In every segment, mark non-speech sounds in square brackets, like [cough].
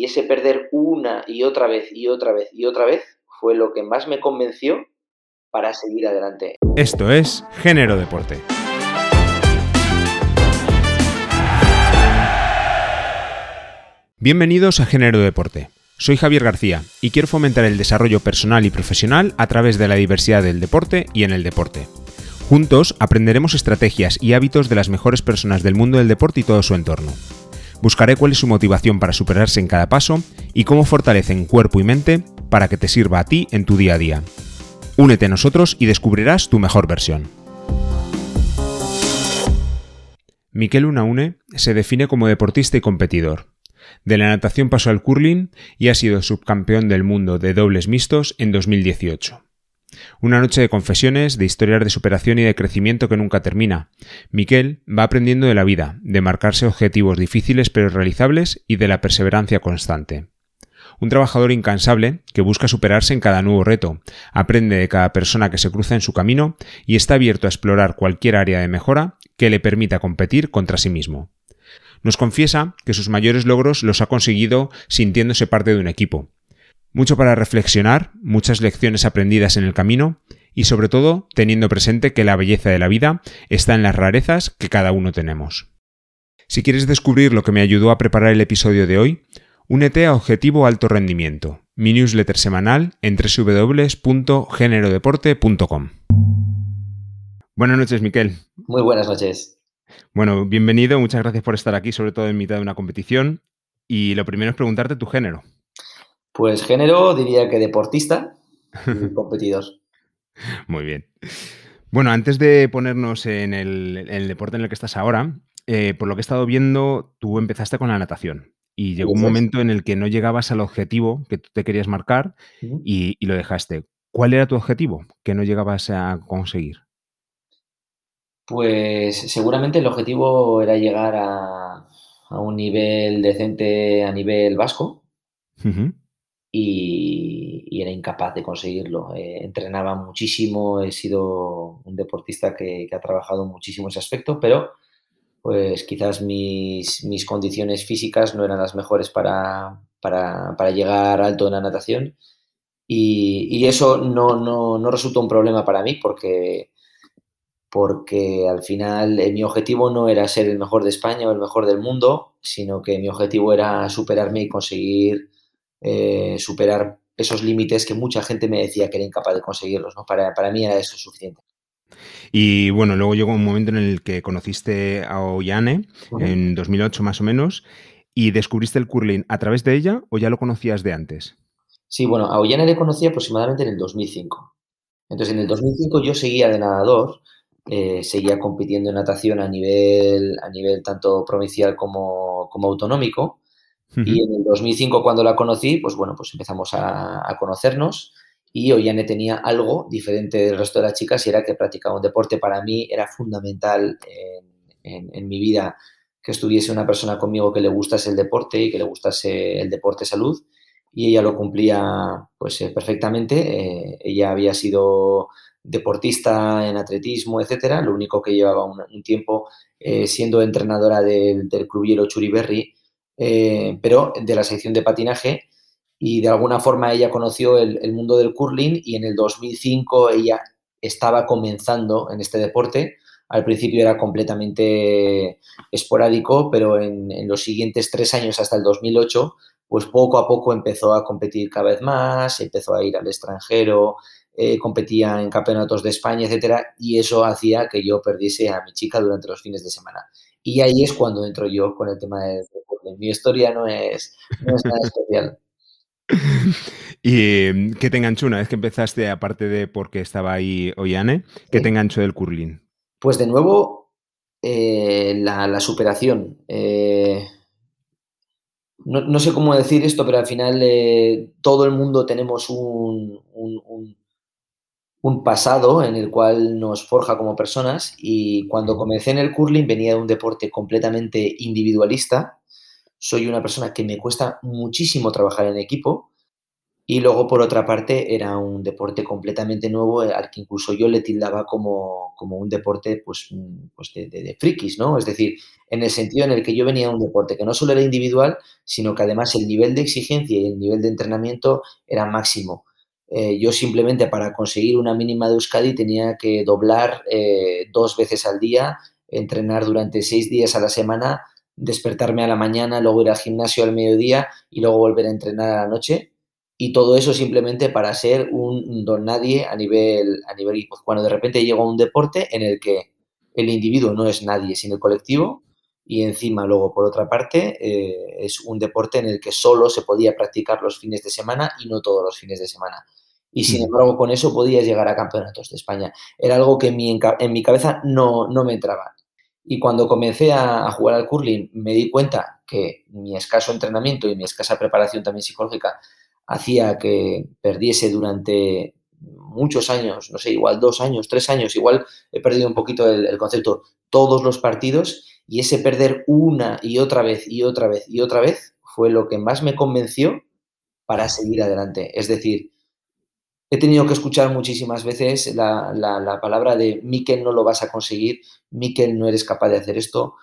y ese perder una y otra vez y otra vez y otra vez fue lo que más me convenció para seguir adelante. Esto es Género Deporte. Bienvenidos a Género Deporte. Soy Javier García y quiero fomentar el desarrollo personal y profesional a través de la diversidad del deporte y en el deporte. Juntos aprenderemos estrategias y hábitos de las mejores personas del mundo del deporte y todo su entorno. Buscaré cuál es su motivación para superarse en cada paso y cómo fortalecen cuerpo y mente para que te sirva a ti en tu día a día. Únete a nosotros y descubrirás tu mejor versión. Miquel Unaune se define como deportista y competidor. De la natación pasó al curling y ha sido subcampeón del mundo de dobles mixtos en 2018. Una noche de confesiones, de historias de superación y de crecimiento que nunca termina. Miquel va aprendiendo de la vida, de marcarse objetivos difíciles pero realizables y de la perseverancia constante. Un trabajador incansable que busca superarse en cada nuevo reto, aprende de cada persona que se cruza en su camino y está abierto a explorar cualquier área de mejora que le permita competir contra sí mismo. Nos confiesa que sus mayores logros los ha conseguido sintiéndose parte de un equipo, mucho para reflexionar, muchas lecciones aprendidas en el camino y sobre todo teniendo presente que la belleza de la vida está en las rarezas que cada uno tenemos. Si quieres descubrir lo que me ayudó a preparar el episodio de hoy, únete a Objetivo Alto Rendimiento, mi newsletter semanal en www.generodeporte.com. Buenas noches, Miquel. Muy buenas noches. Bueno, bienvenido, muchas gracias por estar aquí, sobre todo en mitad de una competición. Y lo primero es preguntarte tu género. Pues género diría que deportista y [laughs] competidor. Muy bien. Bueno, antes de ponernos en el, deporte en el que estás ahora, eh, por lo que he estado viendo, tú empezaste con la natación y llegó un momento en el que no llegabas al objetivo que tú te querías marcar y, lo dejaste. ¿Cuál era tu objetivo que no llegabas a conseguir? Pues seguramente el objetivo era llegar a, un nivel decente a nivel vasco y, era incapaz de conseguirlo. Eh, entrenaba muchísimo, he sido un deportista que, ha trabajado muchísimo ese aspecto, pero pues quizás mis, mis condiciones físicas no eran las mejores para, para, para llegar alto en la natación y, y eso no, no, no, resultó un problema para mí porque, porque al final eh, mi objetivo no era ser el mejor de España o el mejor del mundo, sino que mi objetivo era superarme y conseguir eh, superar esos límites que mucha gente me decía que era incapaz de conseguirlos. ¿no? Para, para mí era eso suficiente. Y bueno, luego llegó un momento en el que conociste a Ollane, en 2008 más o menos, y descubriste el curling a través de ella o ya lo conocías de antes? Sí, bueno, a Ollane le conocí aproximadamente en el 2005. Entonces, en el 2005 yo seguía de nadador, eh, seguía compitiendo en natación a nivel, a nivel tanto provincial como, como autonómico, y en el 2005, cuando la conocí, pues bueno, pues empezamos a, conocernos y Ollane tenía algo diferente del resto de las chicas y era que practicaba un deporte. Para mí era fundamental en, mi vida que estuviese una persona conmigo que le gustase el deporte y que le gustase el deporte salud y ella lo cumplía pues eh, perfectamente. Eh, ella había sido deportista en atletismo, etcétera. Lo único que llevaba un, tiempo eh, siendo entrenadora del, del club Hielo Churiberri eh, pero de la sección de patinaje y de alguna forma ella conoció el, mundo del curling y en el 2005 ella estaba comenzando en este deporte. Al principio era completamente esporádico, pero en, los siguientes tres años hasta el 2008, pues poco a poco empezó a competir cada vez más, empezó a ir al extranjero, eh, competía en campeonatos de España, etcétera, y eso hacía que yo perdiese a mi chica durante los fines de semana. Y ahí es cuando entro yo con el tema mi historia no es, nada especial. [laughs] ¿Y qué te enganchó una vez que empezaste, aparte de porque estaba ahí Ollane, qué te enganchó del curling? Pues de nuevo, eh, la, superación. Eh, no, sé cómo decir esto, pero al final eh, todo el mundo tenemos un, un, pasado en el cual nos forja como personas y cuando comencé en el curling venía de un deporte completamente individualista soy una persona que me cuesta muchísimo trabajar en equipo Y luego, por otra parte, era un deporte completamente nuevo al que incluso yo le tildaba como, como un deporte pues, pues de, de, frikis, ¿no? Es decir, en el sentido en el que yo venía a un deporte que no solo era individual, sino que además el nivel de exigencia y el nivel de entrenamiento era máximo. Eh, yo simplemente para conseguir una mínima de Euskadi tenía que doblar eh, dos veces al día, entrenar durante seis días a la semana, despertarme a la mañana, luego ir al gimnasio al mediodía y luego volver a entrenar a la noche y todo eso simplemente para ser un don nadie a nivel, a nivel cuando de repente llega un deporte en el que el individuo no es nadie, sino el colectivo, y encima luego, por otra parte, eh, es un deporte en el que solo se podía practicar los fines de semana y no todos los fines de semana. Y sin embargo, con eso podías llegar a campeonatos de España. Era algo que en mi, en mi cabeza no, no me entraba. Y cuando comencé a, jugar al curling, me di cuenta que mi escaso entrenamiento y mi escasa preparación también psicológica hacía que perdiese durante muchos años, no sé, igual dos años, tres años, igual he perdido un poquito el, concepto, todos los partidos y ese perder una y otra vez y otra vez y otra vez fue lo que más me convenció para seguir adelante. Es decir, he tenido que escuchar muchísimas veces la, la, palabra de Miquel no lo vas a conseguir, Miquel no eres capaz de hacer esto,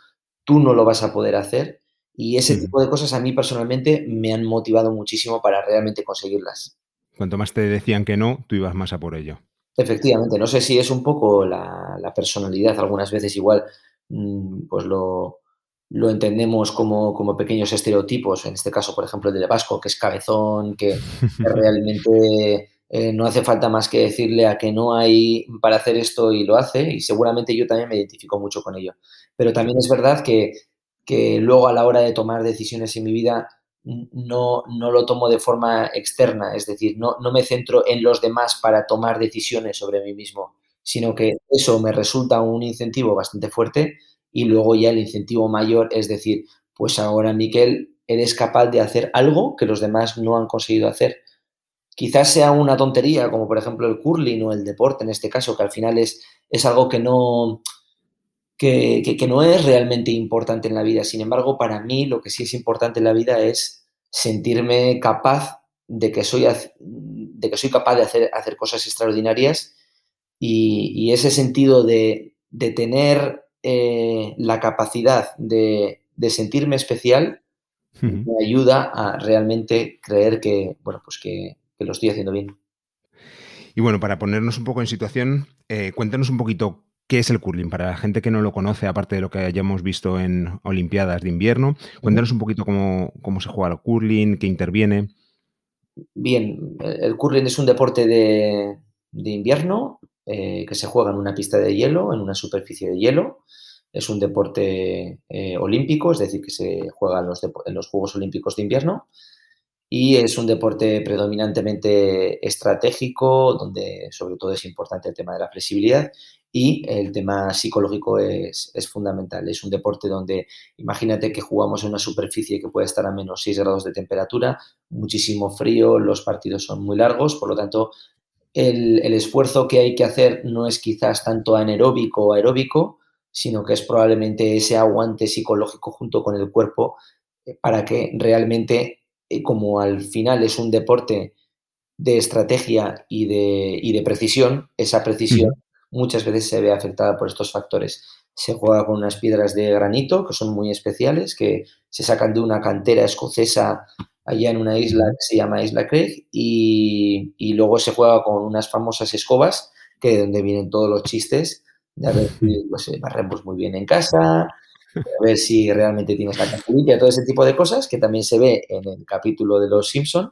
tú no lo vas a poder hacer. Y ese tipo de cosas a mí personalmente me han motivado muchísimo para realmente conseguirlas. Cuanto más te decían que no, tú ibas más a por ello. Efectivamente, no sé si es un poco la, personalidad, algunas veces igual mm, pues lo, lo entendemos como, como, pequeños estereotipos, en este caso, por ejemplo, el de Vasco, que es cabezón, que, [laughs] realmente eh, no hace falta más que decirle a que no hay para hacer esto y lo hace, y seguramente yo también me identifico mucho con ello. Pero también es verdad que que luego a la hora de tomar decisiones en mi vida no, no lo tomo de forma externa, es decir, no, no me centro en los demás para tomar decisiones sobre mí mismo, sino que eso me resulta un incentivo bastante fuerte y luego ya el incentivo mayor es decir, pues ahora Miquel, eres capaz de hacer algo que los demás no han conseguido hacer. Quizás sea una tontería, como por ejemplo el curling o el deporte en este caso, que al final es, es algo que no, que, no es realmente importante en la vida. Sin embargo, para mí lo que sí es importante en la vida es sentirme capaz de que soy, de que soy capaz de hacer, hacer cosas extraordinarias y, ese sentido de, tener eh, la capacidad de, sentirme especial me ayuda a realmente creer que, bueno, pues que, lo estoy haciendo bien. Y bueno, para ponernos un poco en situación, eh, cuéntanos un poquito ¿Qué es el curling? Para la gente que no lo conoce, aparte de lo que hayamos visto en Olimpiadas de invierno, cuéntanos un poquito cómo, se juega el curling, qué interviene. Bien, el curling es un deporte de, invierno eh, que se juega en una pista de hielo, en una superficie de hielo. Es un deporte eh, olímpico, es decir, que se juega en los, en los Juegos Olímpicos de invierno y es un deporte predominantemente estratégico, donde sobre todo es importante el tema de la flexibilidad y el tema psicológico es, fundamental. Es un deporte donde imagínate que jugamos en una superficie que puede estar a menos 6 grados de temperatura, muchísimo frío, los partidos son muy largos, por lo tanto el, esfuerzo que hay que hacer no es quizás tanto anaeróbico o aeróbico, sino que es probablemente ese aguante psicológico junto con el cuerpo eh, para que realmente, como al final es un deporte de estrategia y de, y de precisión, esa precisión muchas veces se ve afectada por estos factores. Se juega con unas piedras de granito que son muy especiales, que se sacan de una cantera escocesa allá en una isla que se llama Isla Craig y, luego se juega con unas famosas escobas que de donde vienen todos los chistes de ver si pues, eh, barremos muy bien en casa, a [laughs] ver si realmente tienes la limpia, todo ese tipo de cosas que también se ve en el capítulo de Los Simpson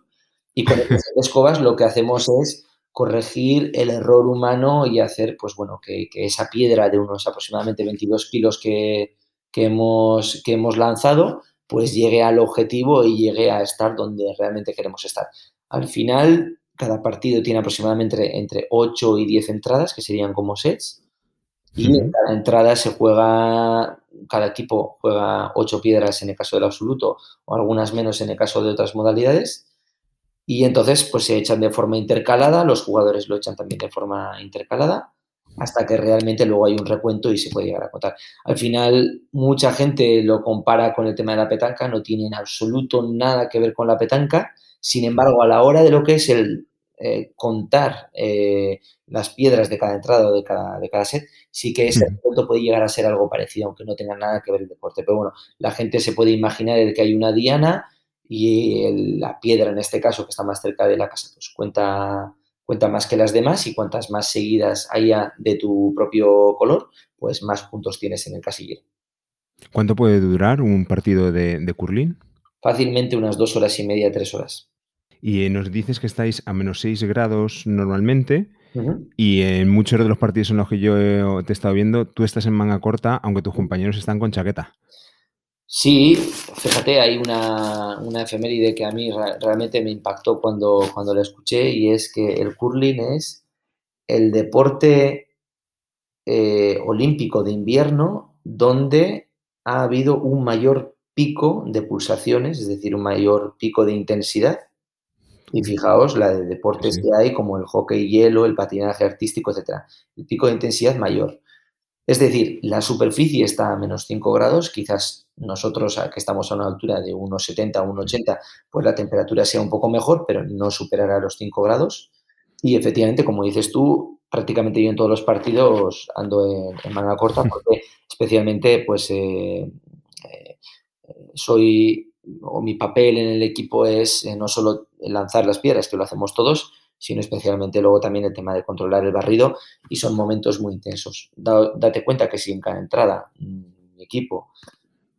y con estas [laughs] escobas lo que hacemos es corregir el error humano y hacer, pues bueno, que, esa piedra de unos aproximadamente 22 kilos que, hemos, que hemos lanzado, pues llegue al objetivo y llegue a estar donde realmente queremos estar. Al final, cada partido tiene aproximadamente entre 8 y 10 entradas, que serían como sets, y en cada entrada se juega, cada equipo juega 8 piedras en el caso del absoluto o algunas menos en el caso de otras modalidades y entonces, pues se echan de forma intercalada, los jugadores lo echan también de forma intercalada, hasta que realmente luego hay un recuento y se puede llegar a contar. Al final, mucha gente lo compara con el tema de la petanca, no tiene en absoluto nada que ver con la petanca, Sin embargo, a la hora de lo que es el eh, contar eh, las piedras de cada entrada o de cada, de cada set, sí que ese punto puede llegar a ser algo parecido, aunque no tenga nada que ver el deporte. Pero bueno, la gente se puede imaginar el que hay una diana y la piedra, en este caso, que está más cerca de la casa, pues cuenta, cuenta más que las demás y cuantas más seguidas haya de tu propio color, pues más puntos tienes en el casillero. ¿Cuánto puede durar un partido de, de curling? Fácilmente unas dos horas y media, tres horas. Y nos dices que estáis a menos 6 grados normalmente. Y en muchos de los partidos en los que yo te he estado viendo, tú estás en manga corta, aunque tus compañeros están con chaqueta. Sí, fíjate, hay una, una efeméride que a mí realmente me impactó cuando, cuando la escuché y es que el curling es el deporte eh, olímpico de invierno donde ha habido un mayor pico de pulsaciones, es decir, un mayor pico de intensidad y fijaos la de deportes que hay, como el hockey hielo, el patinaje artístico, etcétera. El pico de intensidad mayor. Es decir, la superficie está a menos 5 grados, quizás nosotros que estamos a una altura de unos 70 o 1,80, pues la temperatura sea un poco mejor, pero no superará los 5 grados. Y efectivamente, como dices tú, prácticamente yo en todos los partidos ando en, manga corta, [laughs] porque especialmente pues eh, eh, soy o mi papel en el equipo es eh, no solo lanzar las piedras, que lo hacemos todos, sino especialmente luego también el tema de controlar el barrido y son momentos muy intensos. date cuenta que si en cada entrada mi equipo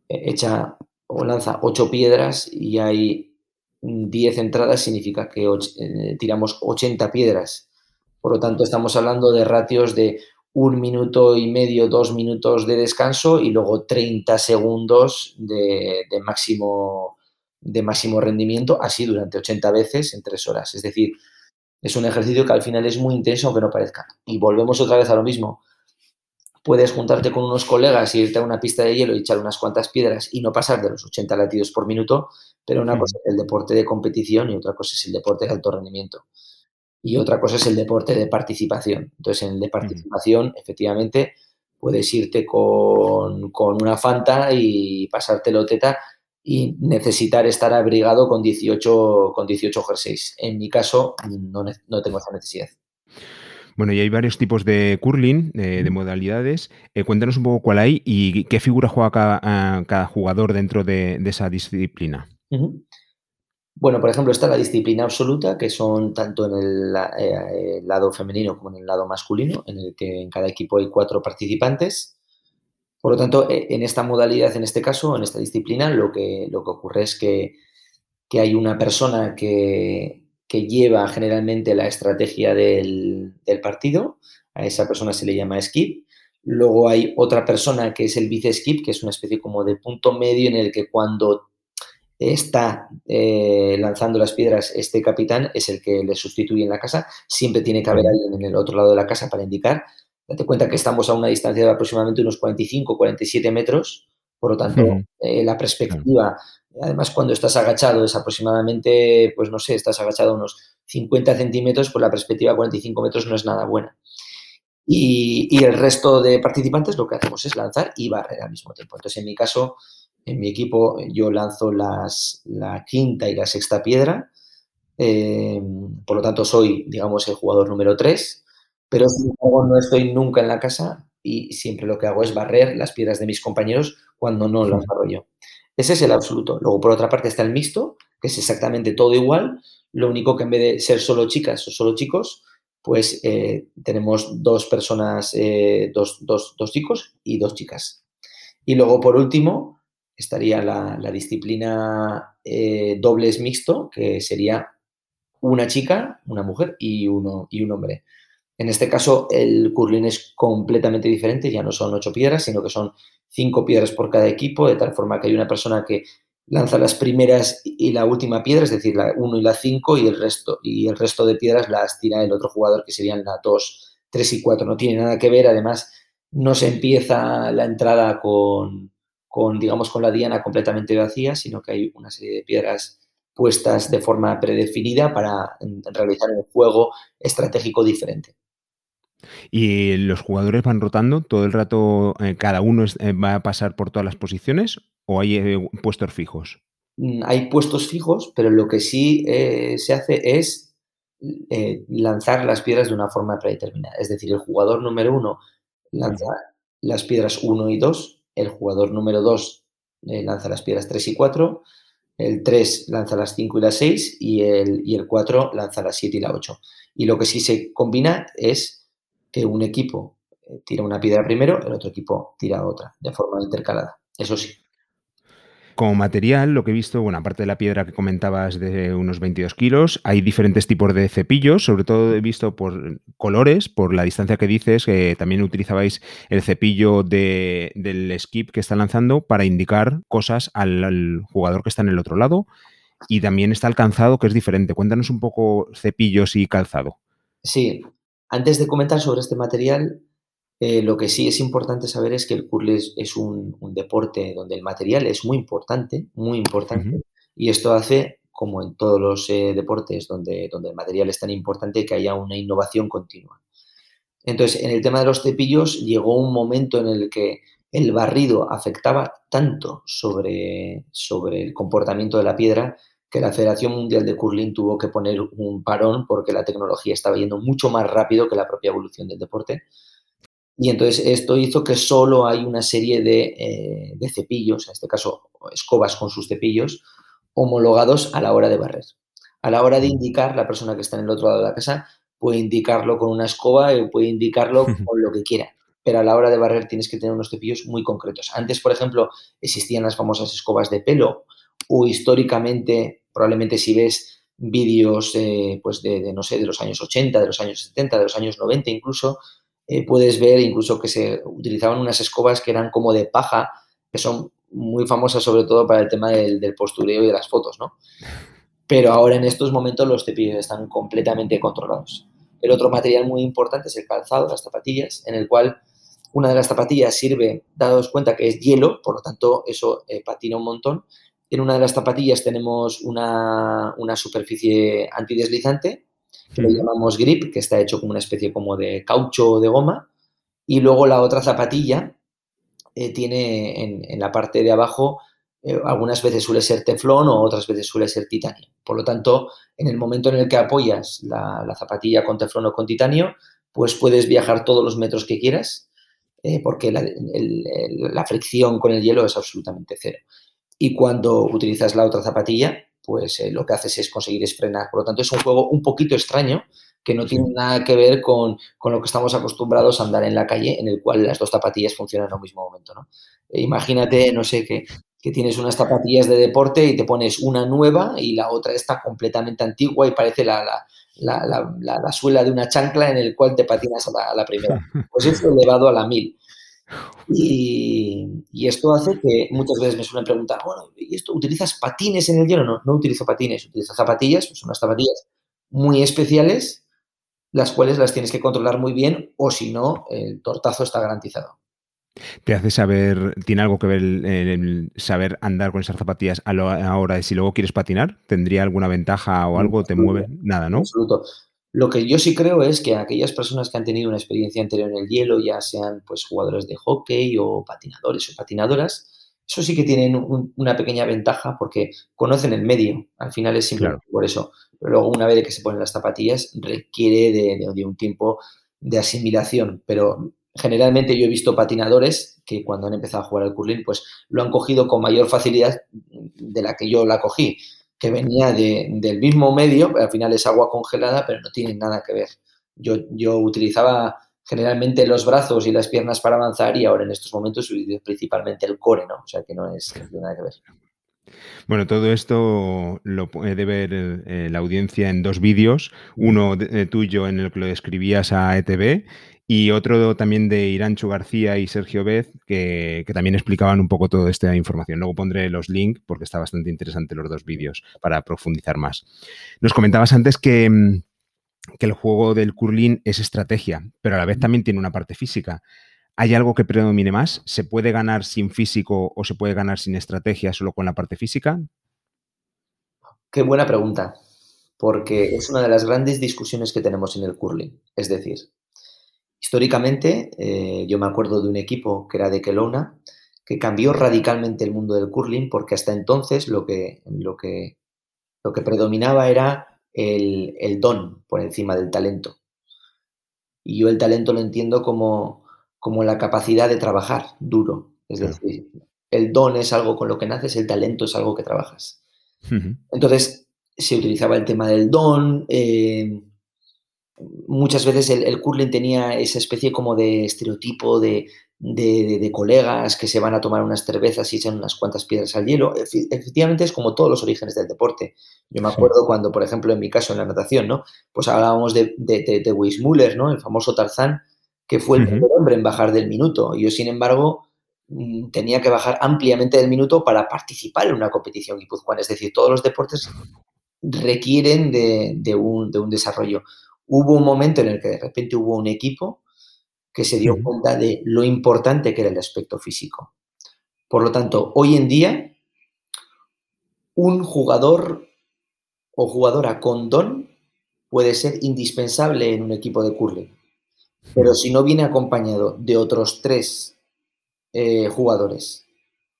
eh, echa o lanza ocho piedras y hay 10 entradas, significa que eh, tiramos 80 piedras. Por lo tanto, estamos hablando de ratios de un minuto y medio, dos minutos de descanso y luego 30 segundos de, máximo, de máximo rendimiento, así durante 80 veces en tres horas. Es decir, es un ejercicio que al final es muy intenso, aunque no parezca. Y volvemos otra vez a lo mismo. Puedes juntarte con unos colegas y irte a una pista de hielo y echar unas cuantas piedras y no pasar de los 80 latidos por minuto, pero una cosa es el deporte de competición y otra cosa es el deporte de alto rendimiento y otra cosa es el deporte de participación. Entonces, en el de participación, efectivamente, puedes irte con, una Fanta y pasártelo teta y necesitar estar abrigado con 18, con 18 jerseys. En mi caso, no, tengo esa necesidad. Bueno, y hay varios tipos de curling, de modalidades. Eh, cuéntanos un poco cuál hay y qué figura juega cada, jugador dentro de, esa disciplina. Bueno, por ejemplo, está la disciplina absoluta, que son tanto en el, eh, lado femenino como en el lado masculino, en el que en cada equipo hay cuatro participantes. Por lo tanto, e, en esta modalidad, en este caso, en esta disciplina, lo que, lo que ocurre es que, hay una persona que, lleva generalmente la estrategia del, del, partido. A esa persona se le llama skip. Luego hay otra persona que es el vice skip, que es una especie como de punto medio en el que cuando está eh, lanzando las piedras, este capitán es el que le sustituye en la casa. Siempre tiene que haber alguien en el otro lado de la casa para indicar. Date cuenta que estamos a una distancia de aproximadamente unos 45, 47 metros. Por lo tanto, eh, la perspectiva, además cuando estás agachado es aproximadamente, pues no sé, estás agachado unos 50 centímetros, pues la perspectiva a 45 metros no es nada buena. Y, y, el resto de participantes lo que hacemos es lanzar y barrer al mismo tiempo. Entonces, en mi caso, en mi equipo yo lanzo las, la quinta y la sexta piedra, eh, por lo tanto soy, digamos, el jugador número 3, pero sin embargo no estoy nunca en la casa y siempre lo que hago es barrer las piedras de mis compañeros cuando no las barro yo. Ese es el absoluto. Luego, por otra parte, está el mixto, que es exactamente todo igual, lo único que en vez de ser solo chicas o solo chicos, pues eh, tenemos dos personas, eh, dos, dos, dos chicos y dos chicas. Y luego, por último, estaría la, disciplina eh, dobles mixto, que sería una chica, una mujer y, uno, y un hombre. En este caso, el curling es completamente diferente, ya no son ocho piedras, sino que son cinco piedras por cada equipo, de tal forma que hay una persona que lanza las primeras y la última piedra, es decir, la uno y la cinco, y el resto, y el resto de piedras las tira el otro jugador, que serían la dos, tres y cuatro. No tiene nada que ver, además, no se empieza la entrada con, con, digamos, con la diana completamente vacía, sino que hay una serie de piedras puestas de forma predefinida para realizar un juego estratégico diferente. ¿Y los jugadores van rotando todo el rato? Eh, ¿Cada uno eh, va a pasar por todas las posiciones o hay eh, puestos fijos? mm, hay puestos fijos, pero lo que sí se hace es lanzar las piedras de una forma predeterminada. Es decir, el jugador número uno lanza las piedras 1 y 2, el jugador número 2 lanza las piedras 3 y 4, el 3 lanza las 5 y las 6 y el, y el 4 lanza las 7 y la 8. Y lo que sí se combina es que un equipo eh, tira una piedra primero, el otro equipo tira otra, de forma intercalada. Eso sí. Como material, lo que he visto, bueno, aparte de la piedra que comentabas de unos 22 kilos, hay diferentes tipos de cepillos, sobre todo he visto por colores, por la distancia que dices, que también utilizabais el cepillo del skip que está lanzando para indicar cosas al, jugador que está en el otro lado. Y también está el calzado, que es diferente. Cuéntanos un poco cepillos y calzado. Sí, antes de comentar sobre este material, eh, lo que sí es importante saber es que el curling es, un, deporte donde el material es muy importante, muy importante, y esto hace, como en todos los eh, deportes donde, donde el material es tan importante, que haya una innovación continua. Entonces, en el tema de los cepillos llegó un momento en el que el barrido afectaba tanto sobre, sobre el comportamiento de la piedra que la Federación Mundial de Curling tuvo que poner un parón porque la tecnología estaba yendo mucho más rápido que la propia evolución del deporte y entonces esto hizo que solo hay una serie eh, de, cepillos, en este caso escobas con sus cepillos, homologados a la hora de barrer. A la hora de indicar, la persona que está en el otro lado de la casa puede indicarlo con una escoba puede indicarlo [laughs] con lo que quiera. Pero a la hora de barrer tienes que tener unos cepillos muy concretos. Antes, por ejemplo, existían las famosas escobas de pelo o históricamente, probablemente si ves vídeos eh, pues de, de, no sé, de los años 80, de los años 70, de los años 90 incluso, eh, puedes ver incluso que se utilizaban unas escobas que eran como de paja, que son muy famosas sobre todo para el tema del, postureo y de las fotos, ¿no? Pero ahora en estos momentos los cepillos están completamente controlados. El otro material muy importante es el calzado, las zapatillas, en el cual una de las zapatillas sirve, dados cuenta que es hielo, por lo tanto eso eh, patina un montón. En una de las zapatillas tenemos una, una superficie antideslizante que lo llamamos grip, que está hecho como una especie como de caucho o de goma. Y luego la otra zapatilla eh, tiene en, la parte de abajo, eh, algunas veces suele ser teflón o otras veces suele ser titanio. Por lo tanto, en el momento en el que apoyas la, zapatilla con teflón o con titanio, pues puedes viajar todos los metros que quieras, eh, porque la, la fricción con el hielo es absolutamente cero. Y cuando utilizas la otra zapatilla, pues eh, lo que haces es conseguir es frenar. Por lo tanto, es un juego un poquito extraño que no tiene nada que ver con, lo que estamos acostumbrados a andar en la calle, en el cual las dos zapatillas funcionan al mismo momento. ¿no? E imagínate, no sé, que, tienes unas zapatillas de deporte y te pones una nueva y la otra está completamente antigua y parece la, la, suela de una chancla en el cual te patinas a la, primera. [laughs] Pues es elevado a la mil. Y, esto hace que muchas veces me suelen preguntar, bueno, ¿y esto utilizas patines en el hielo? No, no utilizo patines, utilizo zapatillas, pues son unas zapatillas muy especiales, las cuales las tienes que controlar muy bien o si no, el tortazo está garantizado. ¿Te hace saber, tiene algo que ver el, saber andar con esas zapatillas a la hora de si luego quieres patinar? ¿Tendría alguna ventaja o algo? ¿Te mueve? Nada, ¿no? Absoluto. Lo que yo sí creo es que aquellas personas que han tenido una experiencia anterior en el hielo, ya sean pues jugadores de hockey o patinadores o patinadoras, eso sí que tienen una pequeña ventaja porque conocen el medio. Al final es simple por eso. Pero luego una vez que se ponen las zapatillas requiere de, un tiempo de asimilación. Pero generalmente yo he visto patinadores que cuando han empezado a jugar al curling pues lo han cogido con mayor facilidad de la que yo la cogí que venía del mismo medio, al final es agua congelada, pero no tiene nada que ver. Yo, yo utilizaba generalmente los brazos y las piernas para avanzar y ahora en estos momentos utilizo principalmente el core, ¿no? O sea que no, es, nada que ver. Bueno, todo esto lo puede ver eh, la audiencia en dos vídeos, uno de, tuyo en el que lo describías a ETV y otro también de Irancho García y Sergio Bez, que, también explicaban un poco toda esta información. Luego pondré los links porque está bastante interesante los dos vídeos para profundizar más. Nos comentabas antes que, mm, que el juego del curling es estrategia, pero a la vez también tiene una parte física. ¿Hay algo que predomine más? ¿Se puede ganar sin físico o se puede ganar sin estrategia solo con la parte física? Qué buena pregunta, porque es una de las grandes discusiones que tenemos en el curling. Es decir, Históricamente, eh, yo me acuerdo de un equipo que era de Kelowna, que cambió radicalmente el mundo del curling porque hasta entonces lo que, lo que, lo que predominaba era el, el don por encima del talento. Y yo el talento lo entiendo como, como la capacidad de trabajar duro. Es decir, el don es algo con lo que naces, el talento es algo que trabajas. Entonces, se utilizaba el tema del don. Eh, muchas veces el, curling tenía esa especie como de estereotipo de, de, colegas que se van a tomar unas cervezas y echan unas cuantas piedras al hielo. Efectivamente es como todos los orígenes del deporte. Yo me acuerdo cuando, por ejemplo, en mi caso en la natación, ¿no? Pues hablábamos de, de, de Weissmuller, ¿no? El famoso Tarzán, que fue el primer hombre en bajar del minuto. Yo, sin embargo, mm, tenía que bajar ampliamente del minuto para participar en una competición guipuzcoana. Es decir, todos los deportes requieren de, un, de un desarrollo. Hubo un momento en el que de repente hubo un equipo que se dio cuenta de lo importante que era el aspecto físico. Por lo tanto, hoy en día, un jugador o jugadora con don puede ser indispensable en un equipo de curling. Pero si no viene acompañado de otros tres eh, jugadores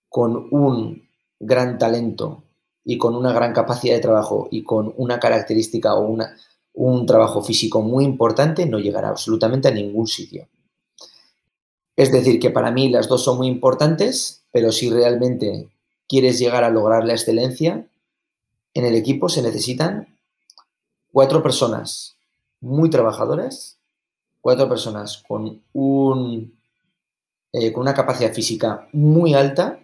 con un gran talento y con una gran capacidad de trabajo y con una característica o una, un trabajo físico muy importante, no llegará absolutamente a ningún sitio. Es decir, que para mí las dos son muy importantes, pero si realmente quieres llegar a lograr la excelencia, en el equipo se necesitan cuatro personas muy trabajadoras, cuatro personas con, un, eh, con una capacidad física muy alta,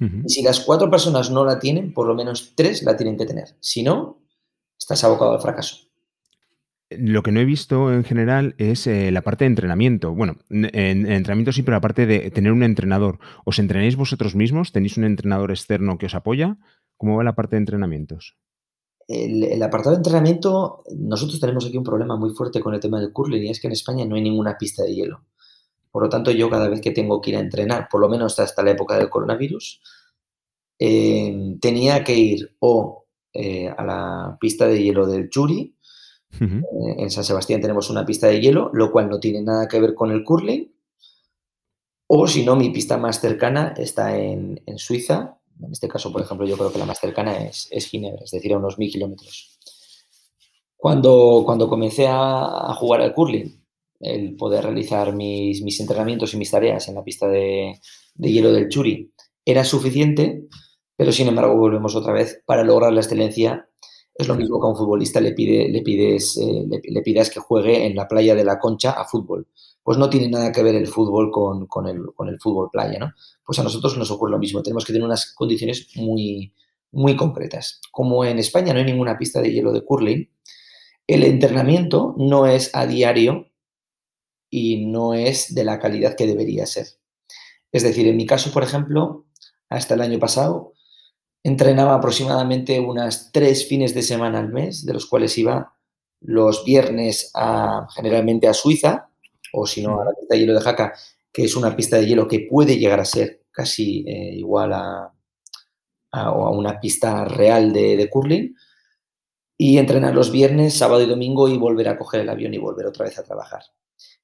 y si las cuatro personas no la tienen, por lo menos tres la tienen que tener. Si no, estás abocado al fracaso. Lo que no he visto en general es eh, la parte de entrenamiento. Bueno, en, entrenamiento sí, pero la parte de tener un entrenador. ¿Os entrenáis vosotros mismos? ¿Tenéis un entrenador externo que os apoya? ¿Cómo va la parte de entrenamientos? El, apartado de entrenamiento, nosotros tenemos aquí un problema muy fuerte con el tema del curling y es que en España no hay ninguna pista de hielo. Por lo tanto, yo cada vez que tengo que ir a entrenar, por lo menos hasta la época del coronavirus, eh, tenía que ir o eh, a la pista de hielo del Churi, eh, en San Sebastián tenemos una pista de hielo, lo cual no tiene nada que ver con el curling. O si no, mi pista más cercana está en, Suiza. En este caso, por ejemplo, yo creo que la más cercana es, Ginebra, es decir, a unos mil kilómetros. Cuando, cuando comencé a, jugar al curling, el poder realizar mis, mis, entrenamientos y mis tareas en la pista de, de hielo del Churi era suficiente, pero sin embargo volvemos otra vez para lograr la excelencia es lo mismo que a un futbolista le, pide, le, pides, eh, pidas que juegue en la playa de la Concha a fútbol. Pues no tiene nada que ver el fútbol con, el, fútbol playa, ¿no? Pues a nosotros nos ocurre lo mismo. Tenemos que tener unas condiciones muy, muy concretas. Como en España no hay ninguna pista de hielo de curling, el entrenamiento no es a diario y no es de la calidad que debería ser. Es decir, en mi caso, por ejemplo, hasta el año pasado, entrenaba aproximadamente unas tres fines de semana al mes, de los cuales iba los viernes a, generalmente a Suiza, o si no, a la pista de hielo de Jaca, que es una pista de hielo que puede llegar a ser casi eh, igual a, a, una pista real de, curling, y entrenar los viernes, sábado y domingo y volver a coger el avión y volver otra vez a trabajar.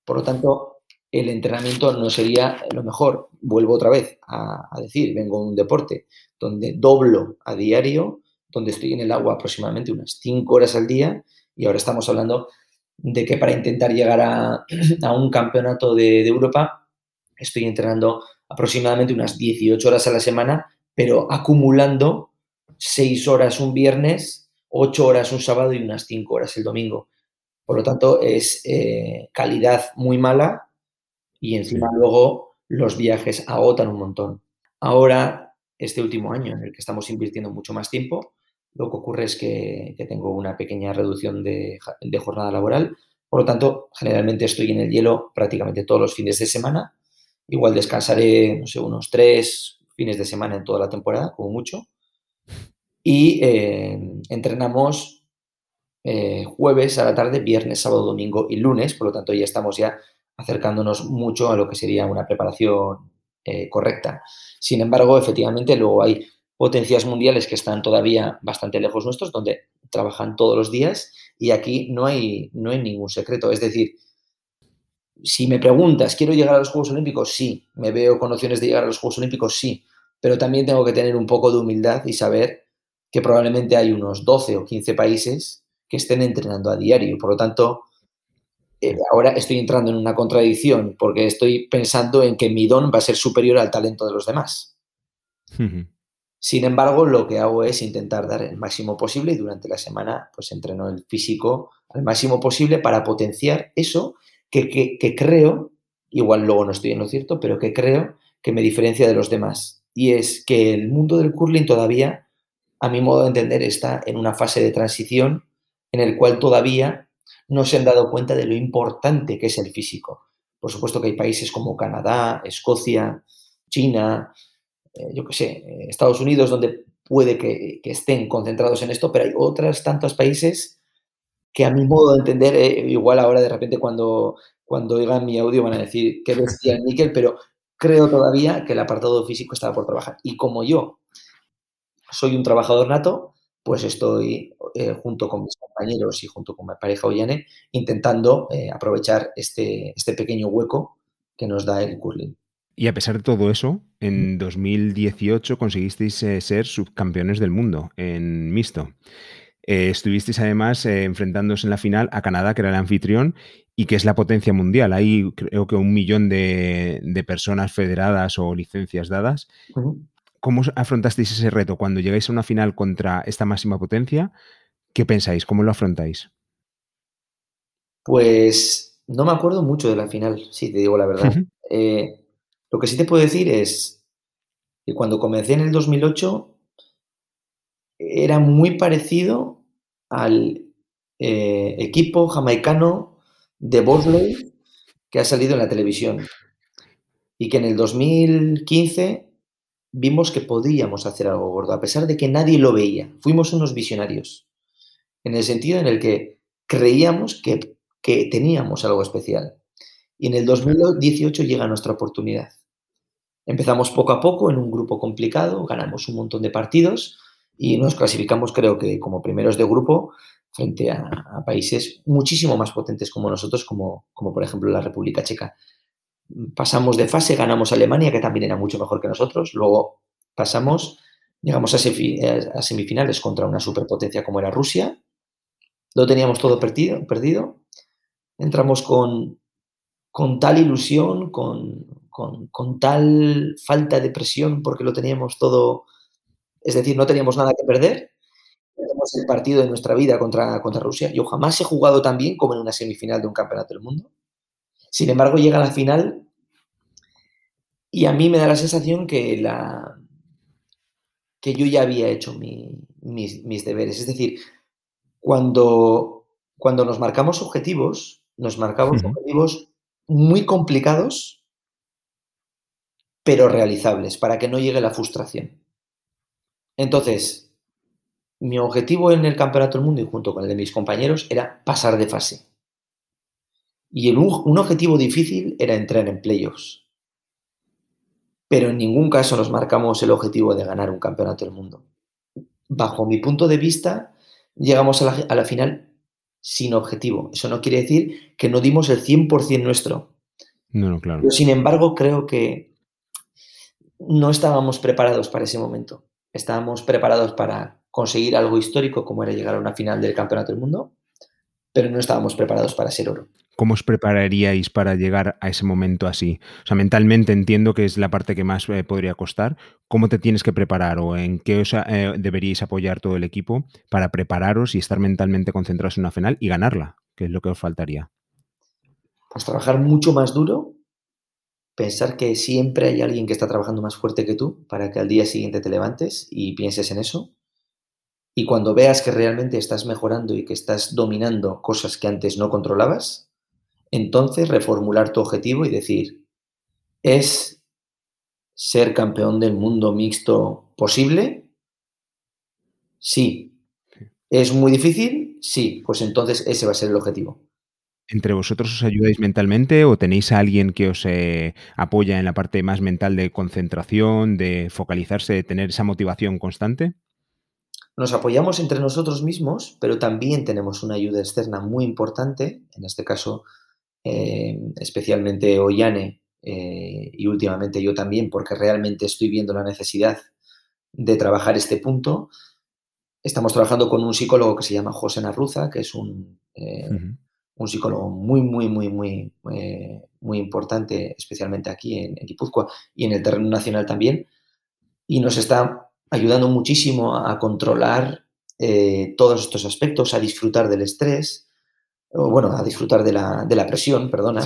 Por lo tanto, el entrenamiento no sería lo mejor. Vuelvo otra vez a, decir, vengo a un deporte donde doblo a diario, donde estoy en el agua aproximadamente unas 5 horas al día y ahora estamos hablando de que para intentar llegar a, [clears throat] un campeonato de, Europa estoy entrenando aproximadamente unas 18 horas a la semana, pero acumulando 6 horas un viernes, 8 horas un sábado y unas 5 horas el domingo. Por lo tanto, es eh, calidad muy mala y encima luego los viajes agotan un montón. Ahora, este último año en el que estamos invirtiendo mucho más tiempo, lo que ocurre es que, tengo una pequeña reducción de, jornada laboral. Por lo tanto, generalmente estoy en el hielo prácticamente todos los fines de semana. Igual descansaré, no sé, unos tres fines de semana en toda la temporada, como mucho. Y eh, entrenamos eh, jueves a la tarde, viernes, sábado, domingo y lunes. Por lo tanto, ya estamos ya acercándonos mucho a lo que sería una preparación eh, correcta. Sin embargo, efectivamente, luego hay potencias mundiales que están todavía bastante lejos nuestros, donde trabajan todos los días y aquí no hay, no hay ningún secreto. Es decir, si me preguntas, ¿quiero llegar a los Juegos Olímpicos? Sí. ¿Me veo con opciones de llegar a los Juegos Olímpicos? Sí. Pero también tengo que tener un poco de humildad y saber que probablemente hay unos 12 o 15 países que estén entrenando a diario. Por lo tanto, eh, ahora estoy entrando en una contradicción porque estoy pensando en que mi don va a ser superior al talento de los demás. Sin embargo, lo que hago es intentar dar el máximo posible y durante la semana pues entreno el físico al máximo posible para potenciar eso que, creo, igual luego no estoy en lo cierto, pero que creo que me diferencia de los demás. Y es que el mundo del curling todavía, a mi modo de entender, está en una fase de transición en el cual todavía no se han dado cuenta de lo importante que es el físico. Por supuesto que hay países como Canadá, Escocia, China, eh, yo qué sé, eh, Estados Unidos, donde puede que, estén concentrados en esto, pero hay otros tantos países que a mi modo de entender, eh, igual ahora de repente cuando, cuando oigan mi audio van a decir que bestia el níquel, pero creo todavía que el apartado físico estaba por trabajar. Y como yo soy un trabajador nato, pues estoy eh, junto con mis compañeros y junto con mi pareja Ollane intentando eh, aprovechar este, este pequeño hueco que nos da el curling. Y a pesar de todo eso, en 2018 conseguisteis eh, ser subcampeones del mundo en mixto. estuvisteis además enfrentándose en la final a Canadá, que era el anfitrión, y que es la potencia mundial. Hay creo que un millón de, personas federadas o licencias dadas. ¿Cómo afrontasteis ese reto cuando llegáis a una final contra esta máxima potencia? ¿Qué pensáis? ¿Cómo lo afrontáis? Pues no me acuerdo mucho de la final, si te digo la verdad. Eh, lo que sí te puedo decir es que cuando comencé en el 2008 era muy parecido al eh, equipo jamaicano de Bosley que ha salido en la televisión y que en el 2015 vimos que podíamos hacer algo gordo, a pesar de que nadie lo veía. Fuimos unos visionarios, en el sentido en el que creíamos que, teníamos algo especial. Y en el 2018 llega nuestra oportunidad. Empezamos poco a poco en un grupo complicado, ganamos un montón de partidos y nos clasificamos, creo que como primeros de grupo, frente a, países muchísimo más potentes como nosotros, como, como por ejemplo la República Checa pasamos de fase, ganamos a Alemania, que también era mucho mejor que nosotros, luego pasamos, llegamos a, semifinales contra una superpotencia como era Rusia, lo teníamos todo perdido, perdido. entramos con, con tal ilusión, con, con, tal falta de presión, porque lo teníamos todo, es decir, no teníamos nada que perder, tenemos el partido de nuestra vida contra, contra Rusia. Yo jamás he jugado tan bien como en una semifinal de un campeonato del mundo. Sin embargo, llega a la final y a mí me da la sensación que, la, que yo ya había hecho mis, deberes. Es decir, cuando, cuando nos marcamos objetivos, nos marcamos objetivos muy complicados, pero realizables, para que no llegue la frustración. Entonces, mi objetivo en el Campeonato del Mundo y junto con el de mis compañeros era pasar de fase. Y un, objetivo difícil era entrar en playoffs. Pero en ningún caso nos marcamos el objetivo de ganar un campeonato del mundo. Bajo mi punto de vista, llegamos a la, final sin objetivo. Eso no quiere decir que no dimos el 100% nuestro. No, no, claro. Pero, sin embargo, creo que no estábamos preparados para ese momento. Estábamos preparados para conseguir algo histórico como era llegar a una final del Campeonato del Mundo, pero no estábamos preparados para ser oro. ¿Cómo os prepararíais para llegar a ese momento así? O sea, mentalmente entiendo que es la parte que más eh, podría costar. ¿Cómo te tienes que preparar o en qué os eh, deberíais apoyar todo el equipo para prepararos y estar mentalmente concentrados en una final y ganarla? ¿Qué es lo que os faltaría? Pues trabajar mucho más duro, pensar que siempre hay alguien que está trabajando más fuerte que tú para que al día siguiente te levantes y pienses en eso. Y cuando veas que realmente estás mejorando y que estás dominando cosas que antes no controlabas, entonces reformular tu objetivo y decir, ¿es ser campeón del mundo mixto posible? Sí. ¿Es muy difícil? Sí. Pues entonces ese va a ser el objetivo. ¿Entre vosotros os ayudáis mentalmente o tenéis a alguien que os eh, apoya en la parte más mental de concentración, de focalizarse, de tener esa motivación constante? Nos apoyamos entre nosotros mismos, pero también tenemos una ayuda externa muy importante, en este caso especialmente Ollane y últimamente yo también, porque realmente estoy viendo la necesidad de trabajar este punto. Estamos trabajando con un psicólogo que se llama José Narruza, que es un, un psicólogo muy, muy, muy, muy, muy importante, especialmente aquí en, en Guipúzcoa y en el terreno nacional también, y nos está ayudando muchísimo a, controlar eh, todos estos aspectos, a disfrutar del estrés, o bueno, a disfrutar de la, de la presión, perdona,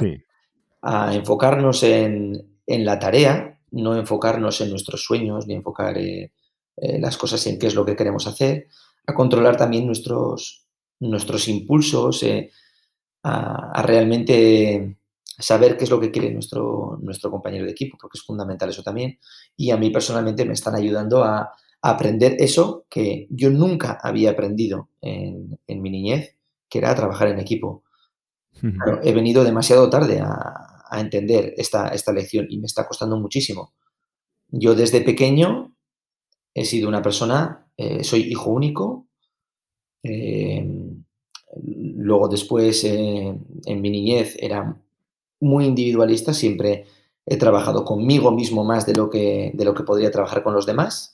a enfocarnos en, en, la tarea, no enfocarnos en nuestros sueños, ni enfocar eh, eh, las cosas en qué es lo que queremos hacer, a controlar también nuestros, nuestros impulsos, a, realmente saber qué es lo que quiere nuestro, nuestro compañero de equipo, porque es fundamental eso también. Y a mí personalmente me están ayudando a, aprender eso que yo nunca había aprendido en, mi niñez, que era trabajar en equipo. he venido demasiado tarde a, entender esta, esta lección y me está costando muchísimo. Yo desde pequeño he sido una persona, eh, soy hijo único, eh, Luego después, eh, en mi niñez, era muy individualista, siempre he trabajado conmigo mismo más de lo, que, de lo que podría trabajar con los demás.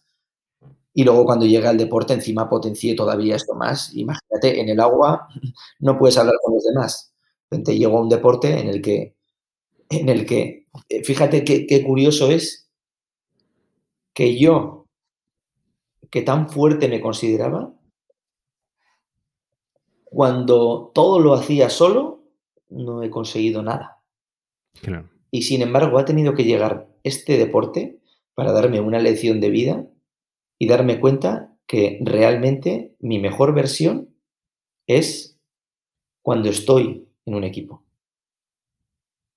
Y luego cuando llegué al deporte, encima potencié todavía esto más. Imagínate, en el agua [laughs] no puedes hablar con los demás. Te llegó a un deporte en el que, en el que eh, fíjate qué, qué curioso es que yo, que tan fuerte me consideraba, cuando todo lo hacía solo, no he conseguido nada. Y sin embargo, ha tenido que llegar este deporte para darme una lección de vida y darme cuenta que realmente mi mejor versión es cuando estoy en un equipo.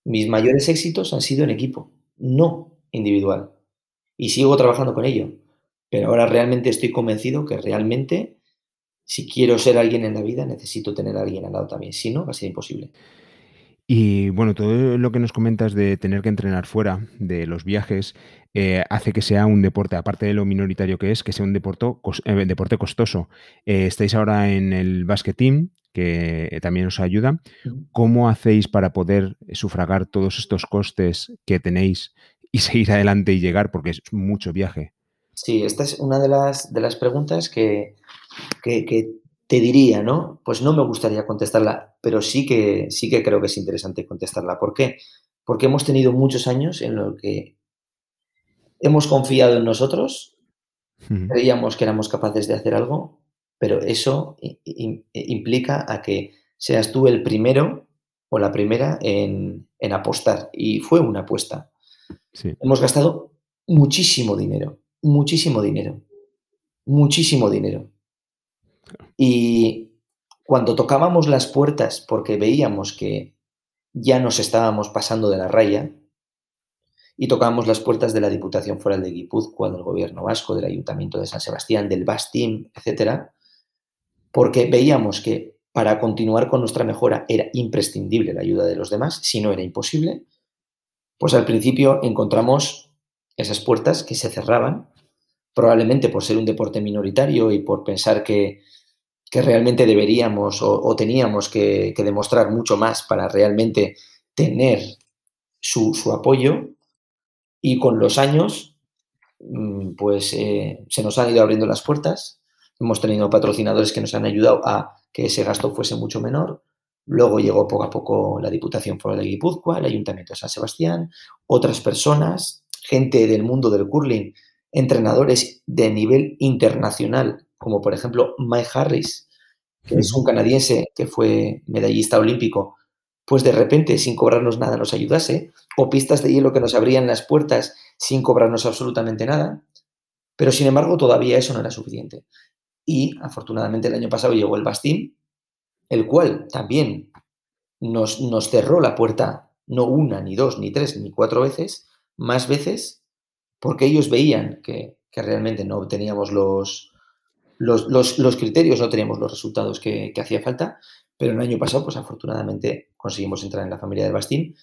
Mis mayores éxitos han sido en equipo, no individual. Y sigo trabajando con ello. Pero ahora realmente estoy convencido que realmente si quiero ser alguien en la vida, necesito tener a alguien al lado también. Si no, va a ser imposible. Y bueno, todo lo que nos comentas de tener que entrenar fuera, de los viajes, eh, hace que sea un deporte, aparte de lo minoritario que es, que sea un deporte, eh, deporte costoso. Eh, estáis ahora en el basket team, que también os ayuda. ¿Cómo hacéis para poder sufragar todos estos costes que tenéis y [laughs] seguir adelante y llegar? Porque es mucho viaje. Sí, esta es una de las, de las preguntas que, que, te diría, ¿no? Pues no me gustaría contestarla, pero sí que, sí que creo que es interesante contestarla. ¿Por qué? Porque hemos tenido muchos años en los que hemos confiado en nosotros, creíamos que éramos capaces de hacer algo, pero eso implica a que seas tú el primero o la primera en, en apostar. Y fue una apuesta. Hemos gastado muchísimo dinero, muchísimo dinero, muchísimo dinero. Y cuando tocábamos las puertas porque veíamos que ya nos estábamos pasando de la raya, y tocábamos las puertas de la Diputación Foral de Guipúzcoa, del Gobierno Vasco, del Ayuntamiento de San Sebastián, del Bastín, etc., porque veíamos que para continuar con nuestra mejora era imprescindible la ayuda de los demás, si no era imposible, pues al principio encontramos esas puertas que se cerraban, probablemente por ser un deporte minoritario y por pensar que que realmente deberíamos o, teníamos que, demostrar mucho más para realmente tener su, apoyo. Y con los años mm, pues eh, se nos han ido abriendo las puertas, hemos tenido patrocinadores que nos han ayudado a que ese gasto fuese mucho menor, luego llegó poco a poco la Diputación Foral de Guipúzcoa, el Ayuntamiento de San Sebastián, otras personas, gente del mundo del curling, entrenadores de nivel internacional como por ejemplo Mike Harris, que es un canadiense que fue medallista olímpico, pues de repente, sin cobrarnos nada, nos ayudase, o pistas de hielo que nos abrían las puertas sin cobrarnos absolutamente nada, pero sin embargo todavía eso no era suficiente. Y afortunadamente el año pasado llegó el Bastín, el cual también nos, nos cerró la puerta no una, ni dos, ni tres, ni cuatro veces, más veces, porque ellos veían que, que realmente no teníamos los, los, criterios, no teníamos los resultados que, hacía falta, pero el año pasado, pues afortunadamente conseguimos entrar en la familia del Bastín,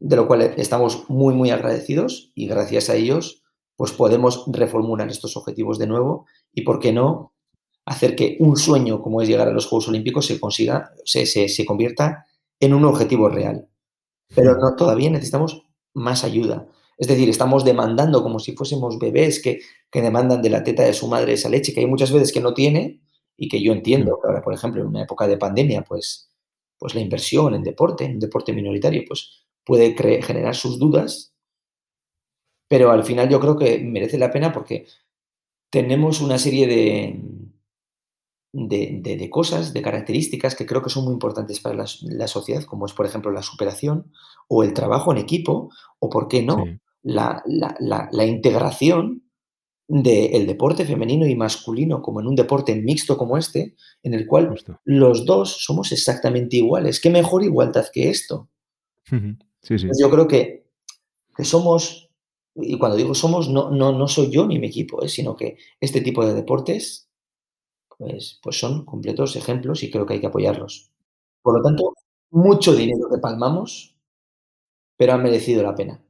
de lo cual estamos muy, muy agradecidos y gracias a ellos, pues podemos reformular estos objetivos de nuevo y, ¿por qué no?, hacer que un sueño como es llegar a los Juegos Olímpicos se consiga, se, se, se convierta en un objetivo real. Pero no, todavía necesitamos más ayuda. Es decir, estamos demandando como si fuésemos bebés que, que, demandan de la teta de su madre esa leche que hay muchas veces que no tiene y que yo entiendo que ahora, por ejemplo, en una época de pandemia, pues, pues la inversión en deporte, en deporte minoritario, pues puede generar sus dudas, pero al final yo creo que merece la pena porque tenemos una serie de, de, cosas, de características que creo que son muy importantes para la, sociedad, como es, por ejemplo, la superación o el trabajo en equipo, o, ¿por qué no?, la, integración del deporte femenino y masculino como en un deporte mixto como este, en el cual los dos somos exactamente iguales. ¿Qué mejor igualdad que esto? Pues yo creo que, que, somos, y cuando digo somos, no, no, no soy yo ni mi equipo, ¿eh? sino que este tipo de deportes pues, pues son completos ejemplos y creo que hay que apoyarlos. Por lo tanto, mucho dinero que palmamos, pero ha merecido la pena.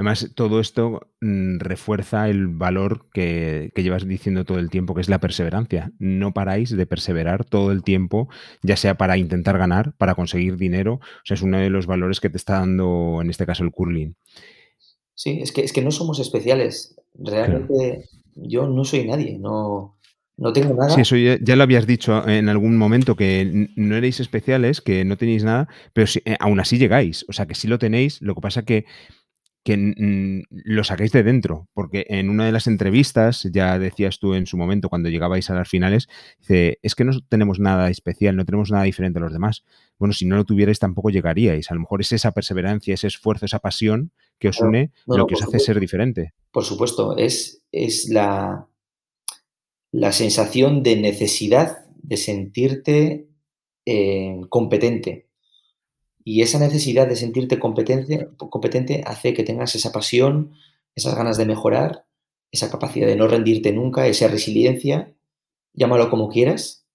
Además, todo esto mm, refuerza el valor que, llevas diciendo todo el tiempo, que es la perseverancia. No paráis de perseverar todo el tiempo, ya sea para intentar ganar, para conseguir dinero. O sea, es uno de los valores que te está dando, en este caso, el curling. Sí, es que, es que no somos especiales. Realmente yo no soy nadie, no, no tengo nada. Sí, eso ya, lo habías dicho en algún momento, que no erais especiales, que no tenéis nada, pero eh, aún así llegáis. O sea, que sí lo tenéis, lo que pasa que que lo sacáis de dentro, porque en una de las entrevistas, ya decías tú en su momento cuando llegabais a las finales, dice, es que no tenemos nada especial, no tenemos nada diferente a los demás. Bueno, si no lo tuvierais tampoco llegaríais. A lo mejor es esa perseverancia, ese esfuerzo, esa pasión que os une lo que os hace ser diferente. Por supuesto, es, es la, la sensación de necesidad de sentirte eh, competente. Y esa necesidad de sentirte competente, competente hace que tengas esa pasión, esas ganas de mejorar, esa capacidad de no rendirte nunca, esa resiliencia, llámalo como quieras,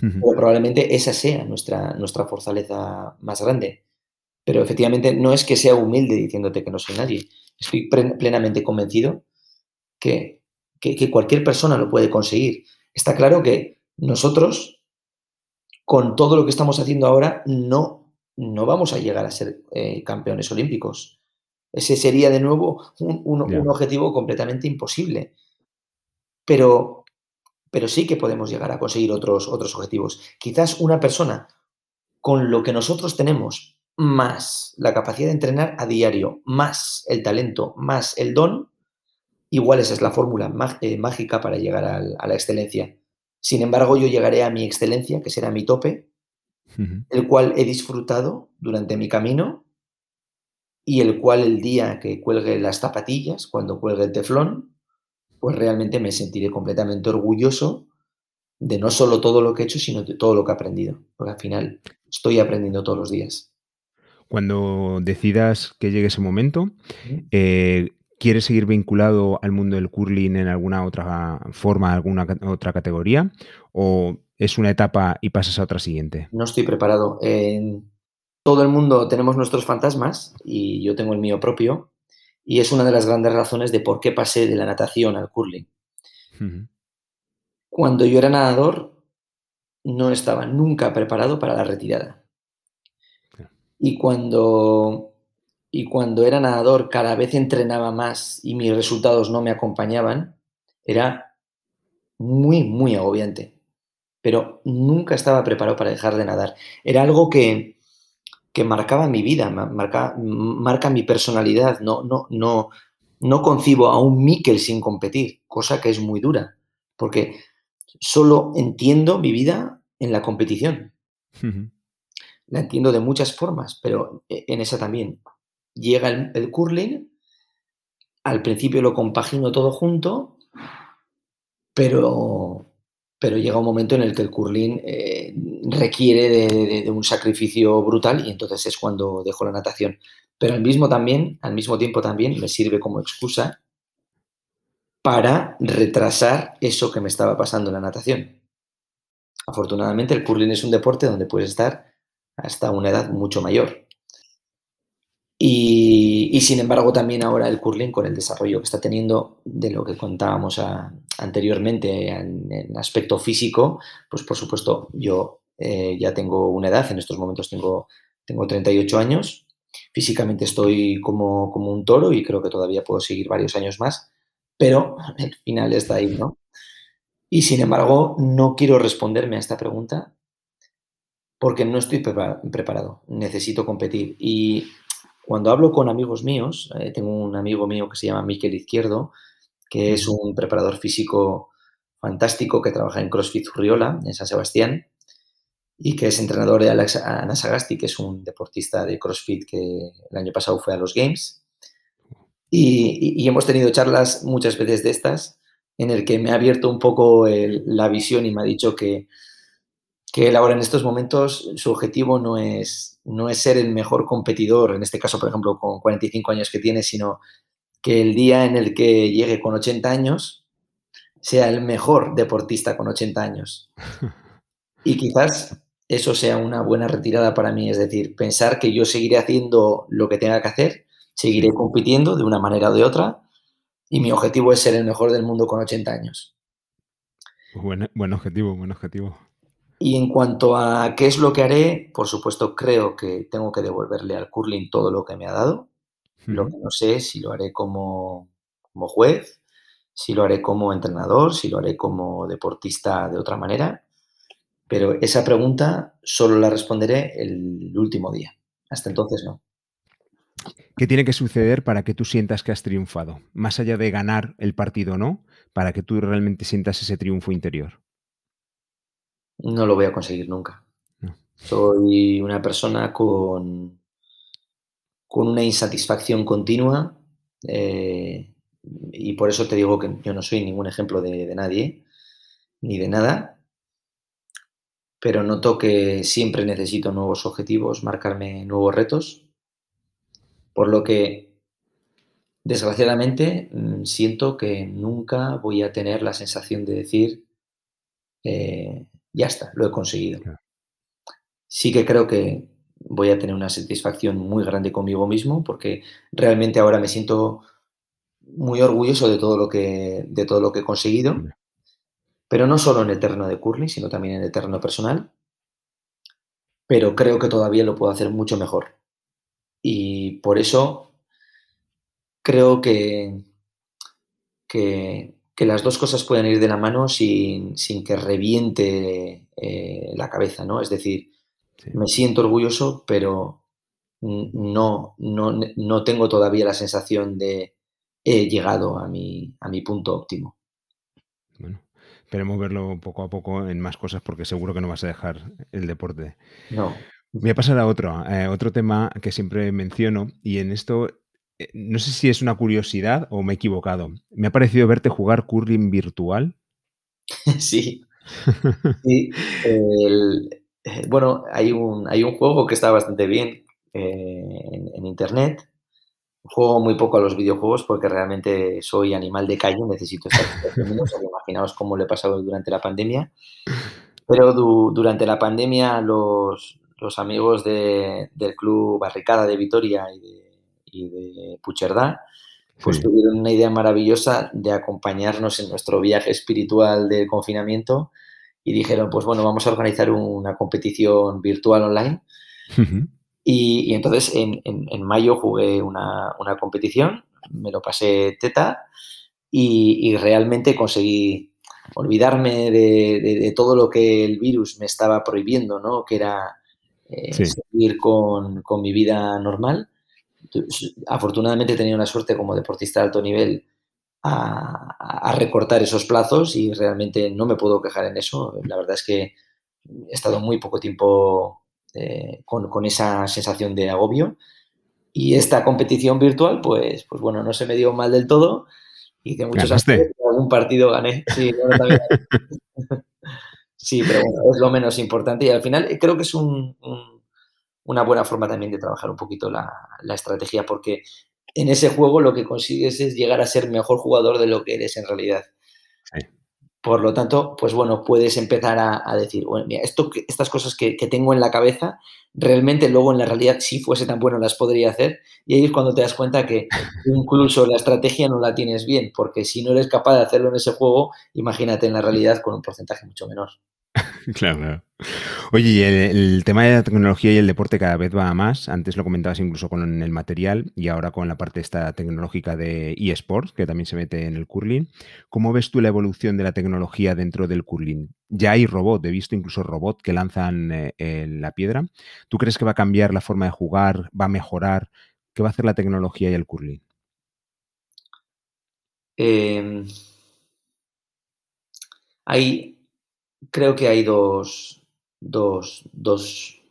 pero probablemente esa sea nuestra, nuestra fortaleza más grande. Pero efectivamente no es que sea humilde diciéndote que no soy nadie. Estoy plenamente convencido que que, cualquier persona lo puede conseguir. Está claro que nosotros, con todo lo que estamos haciendo ahora, no, no vamos a llegar a ser eh, campeones olímpicos. Ese sería de nuevo un, objetivo completamente imposible. Pero, pero sí que podemos llegar a conseguir otros, otros objetivos. Quizás una persona con lo que nosotros tenemos, más la capacidad de entrenar a diario, más el talento, más el don, Igual esa es la fórmula eh, mágica para llegar a la excelencia. Sin embargo, yo llegaré a mi excelencia, que será mi tope, el cual he disfrutado durante mi camino y el cual el día que cuelgue las zapatillas, cuando cuelgue el teflón, pues realmente me sentiré completamente orgulloso de no solo todo lo que he hecho, sino de todo lo que he aprendido. Porque al final estoy aprendiendo todos los días. Cuando decidas que llegue ese momento, ¿Quieres seguir vinculado al mundo del curling en alguna otra forma, alguna otra categoría? ¿O es una etapa y pasas a otra siguiente? No estoy preparado. Todo el mundo tenemos nuestros fantasmas y yo tengo el mío propio. Y es una de las grandes razones de por qué pasé de la natación al curling. Cuando yo era nadador, no estaba nunca preparado para la retirada. Y cuando y cuando era nadador cada vez entrenaba más y mis resultados no me acompañaban, era muy, muy agobiante. Pero nunca estaba preparado para dejar de nadar. Era algo que, que marcaba mi vida, marca, marca mi personalidad. No, no, no, no concibo a un Mikel sin competir, cosa que es muy dura, porque solo entiendo mi vida en la competición. La entiendo de muchas formas, pero e, en esa también llega el, curling, al principio lo compagino todo junto, pero, pero llega un momento en el que el curling eh, requiere de, un sacrificio brutal y entonces es cuando dejo la natación. Pero al mismo, también, al mismo tiempo también me sirve como excusa para retrasar eso que me estaba pasando en la natación. Afortunadamente el curling es un deporte donde puedes estar hasta una edad mucho mayor. Y, sin embargo también ahora el curling con el desarrollo que está teniendo de lo que contábamos anteriormente en, aspecto físico, pues por supuesto yo eh, ya tengo una edad, en estos momentos tengo, tengo 38 años, físicamente estoy como, como un toro y creo que todavía puedo seguir varios años más, pero [laughs] el final está ahí, ¿no? Y sin embargo, no quiero responderme a esta pregunta porque no estoy preparado, necesito competir. Y cuando hablo con amigos míos, eh, tengo un amigo mío que se llama Miquel Izquierdo, que es un preparador físico fantástico que trabaja en CrossFit Zurriola, en San Sebastián, y que es entrenador de Alex Anasagasti, que es un deportista de CrossFit que el año pasado fue a los Games. Y, hemos tenido charlas muchas veces de estas, en el que me ha abierto un poco la visión y me ha dicho que, que él ahora en estos momentos su objetivo no es, no es ser el mejor competidor, en este caso, por ejemplo, con 45 años que tiene, sino que el día en el que llegue con 80 años sea el mejor deportista con 80 años. [laughs] Y quizás eso sea una buena retirada para mí, es decir, pensar que yo seguiré haciendo lo que tenga que hacer, seguiré compitiendo de una manera o de otra, y mi objetivo es ser el mejor del mundo con 80 años. Buen, buen objetivo, buen objetivo. Y en cuanto a qué es lo que haré, por supuesto creo que tengo que devolverle al curling todo lo que me ha dado. Lo que no sé es si lo haré como, como juez, si lo haré como entrenador, si lo haré como deportista de otra manera. Pero esa pregunta solo la responderé el último día. Hasta entonces no. ¿Qué tiene que suceder para que tú sientas que has triunfado? Más allá de ganar el partido o no, para que tú realmente sientas ese triunfo interior. No lo voy a conseguir nunca. Soy una persona con, con una insatisfacción continua eh, y por eso te digo que yo no soy ningún ejemplo de, nadie ni de nada, pero noto que siempre necesito nuevos objetivos, marcarme nuevos retos, por lo que desgraciadamente mm, siento que nunca voy a tener la sensación de decir eh, ya está, lo he conseguido. Sí que creo que voy a tener una satisfacción muy grande conmigo mismo porque realmente ahora me siento muy orgulloso de todo lo que, de todo lo que he conseguido, pero no solo en el terreno de curling, sino también en el terreno personal. Pero creo que todavía lo puedo hacer mucho mejor. Y por eso creo que, que que las dos cosas pueden ir de la mano sin, que reviente eh, la cabeza, ¿no? Es decir, me siento orgulloso, pero no, no, tengo todavía la sensación de he llegado a mi, a mi punto óptimo. Bueno, esperemos verlo poco a poco en más cosas porque seguro que no vas a dejar el deporte. No. Voy a pasar a otro, eh, otro tema que siempre menciono y en esto no sé si es una curiosidad o me he equivocado. Me ha parecido verte jugar curling virtual. [laughs] sí. eh, bueno, hay un, hay un juego que está bastante bien eh, en, internet. Juego muy poco a los videojuegos porque realmente soy animal de calle, necesito estar [laughs] Imaginaos cómo le he pasado durante la pandemia. Pero durante la pandemia los, amigos del club Barricada de Vitoria y de y de Pucherdá, pues tuvieron una idea maravillosa de acompañarnos en nuestro viaje espiritual del confinamiento y dijeron, pues bueno, vamos a organizar una competición virtual online. y, entonces en, mayo jugué una, competición, me lo pasé teta y, realmente conseguí olvidarme de, todo lo que el virus me estaba prohibiendo, ¿no? Que era eh, seguir con, con, mi vida normal afortunadamente he tenido una suerte como deportista de alto nivel a, recortar esos plazos y realmente no me puedo quejar en eso. La verdad es que he estado muy poco tiempo eh, con, esa sensación de agobio. Y esta competición virtual, pues, pues bueno, no se me dio mal del todo. y de muchos aspectos, algún partido gané. [laughs] Sí, pero bueno, es lo menos importante. Y al final creo que es un una buena forma también de trabajar un poquito la, estrategia, porque en ese juego lo que consigues es llegar a ser mejor jugador de lo que eres en realidad. Por lo tanto, pues bueno, puedes empezar a, decir, bueno, mira, esto, estas cosas que, tengo en la cabeza, realmente luego en la realidad, si fuese tan bueno, las podría hacer. Y ahí es cuando te das cuenta que [laughs] incluso la estrategia no la tienes bien, porque si no eres capaz de hacerlo en ese juego, imagínate en la realidad con un porcentaje mucho menor. [laughs] claro, Oye, el, tema de la tecnología y el deporte cada vez va más. Antes lo comentabas incluso con el material y ahora con la parte esta tecnológica de eSports, que también se mete en el curling. ¿Cómo ves tú la evolución de la tecnología dentro del curling? Ya hay robot, he visto incluso robot que lanzan eh, la piedra. ¿Tú crees que va a cambiar la forma de jugar? ¿Va a mejorar? ¿Qué va a hacer la tecnología y el curling? Em, hay, creo que hay dos, dos, dos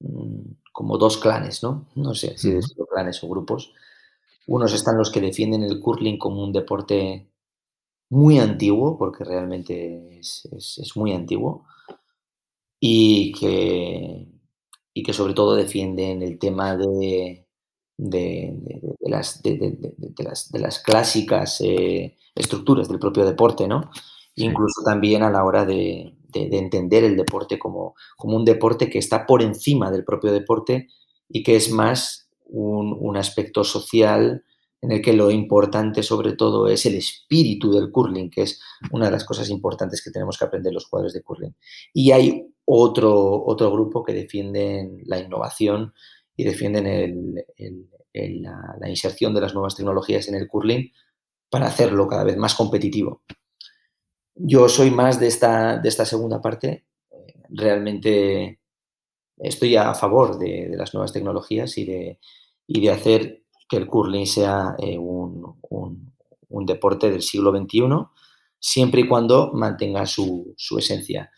mm, como dos clanes, ¿no? No sé si decirlo clanes o grupos. Unos están los que defienden el curling como un deporte muy antiguo, porque realmente es, muy antiguo, y que, y que sobre todo defienden el tema de, de, las, de, las, de las clásicas eh, estructuras del propio deporte, ¿no? Incluso también a la hora de, entender el deporte como, un deporte que está por encima del propio deporte y que es más un, aspecto social en el que lo importante sobre todo es el espíritu del curling, que es una de las cosas importantes que tenemos que aprender los jugadores de curling. Y hay otro, otro grupo que defienden la innovación y defienden la, inserción de las nuevas tecnologías en el curling para hacerlo cada vez más competitivo. Yo soy más de esta, de esta segunda parte. Realmente estoy a favor de, las nuevas tecnologías y de, y de, hacer que el curling sea eh, un, un, deporte del siglo XXI, siempre y cuando mantenga su, su esencia.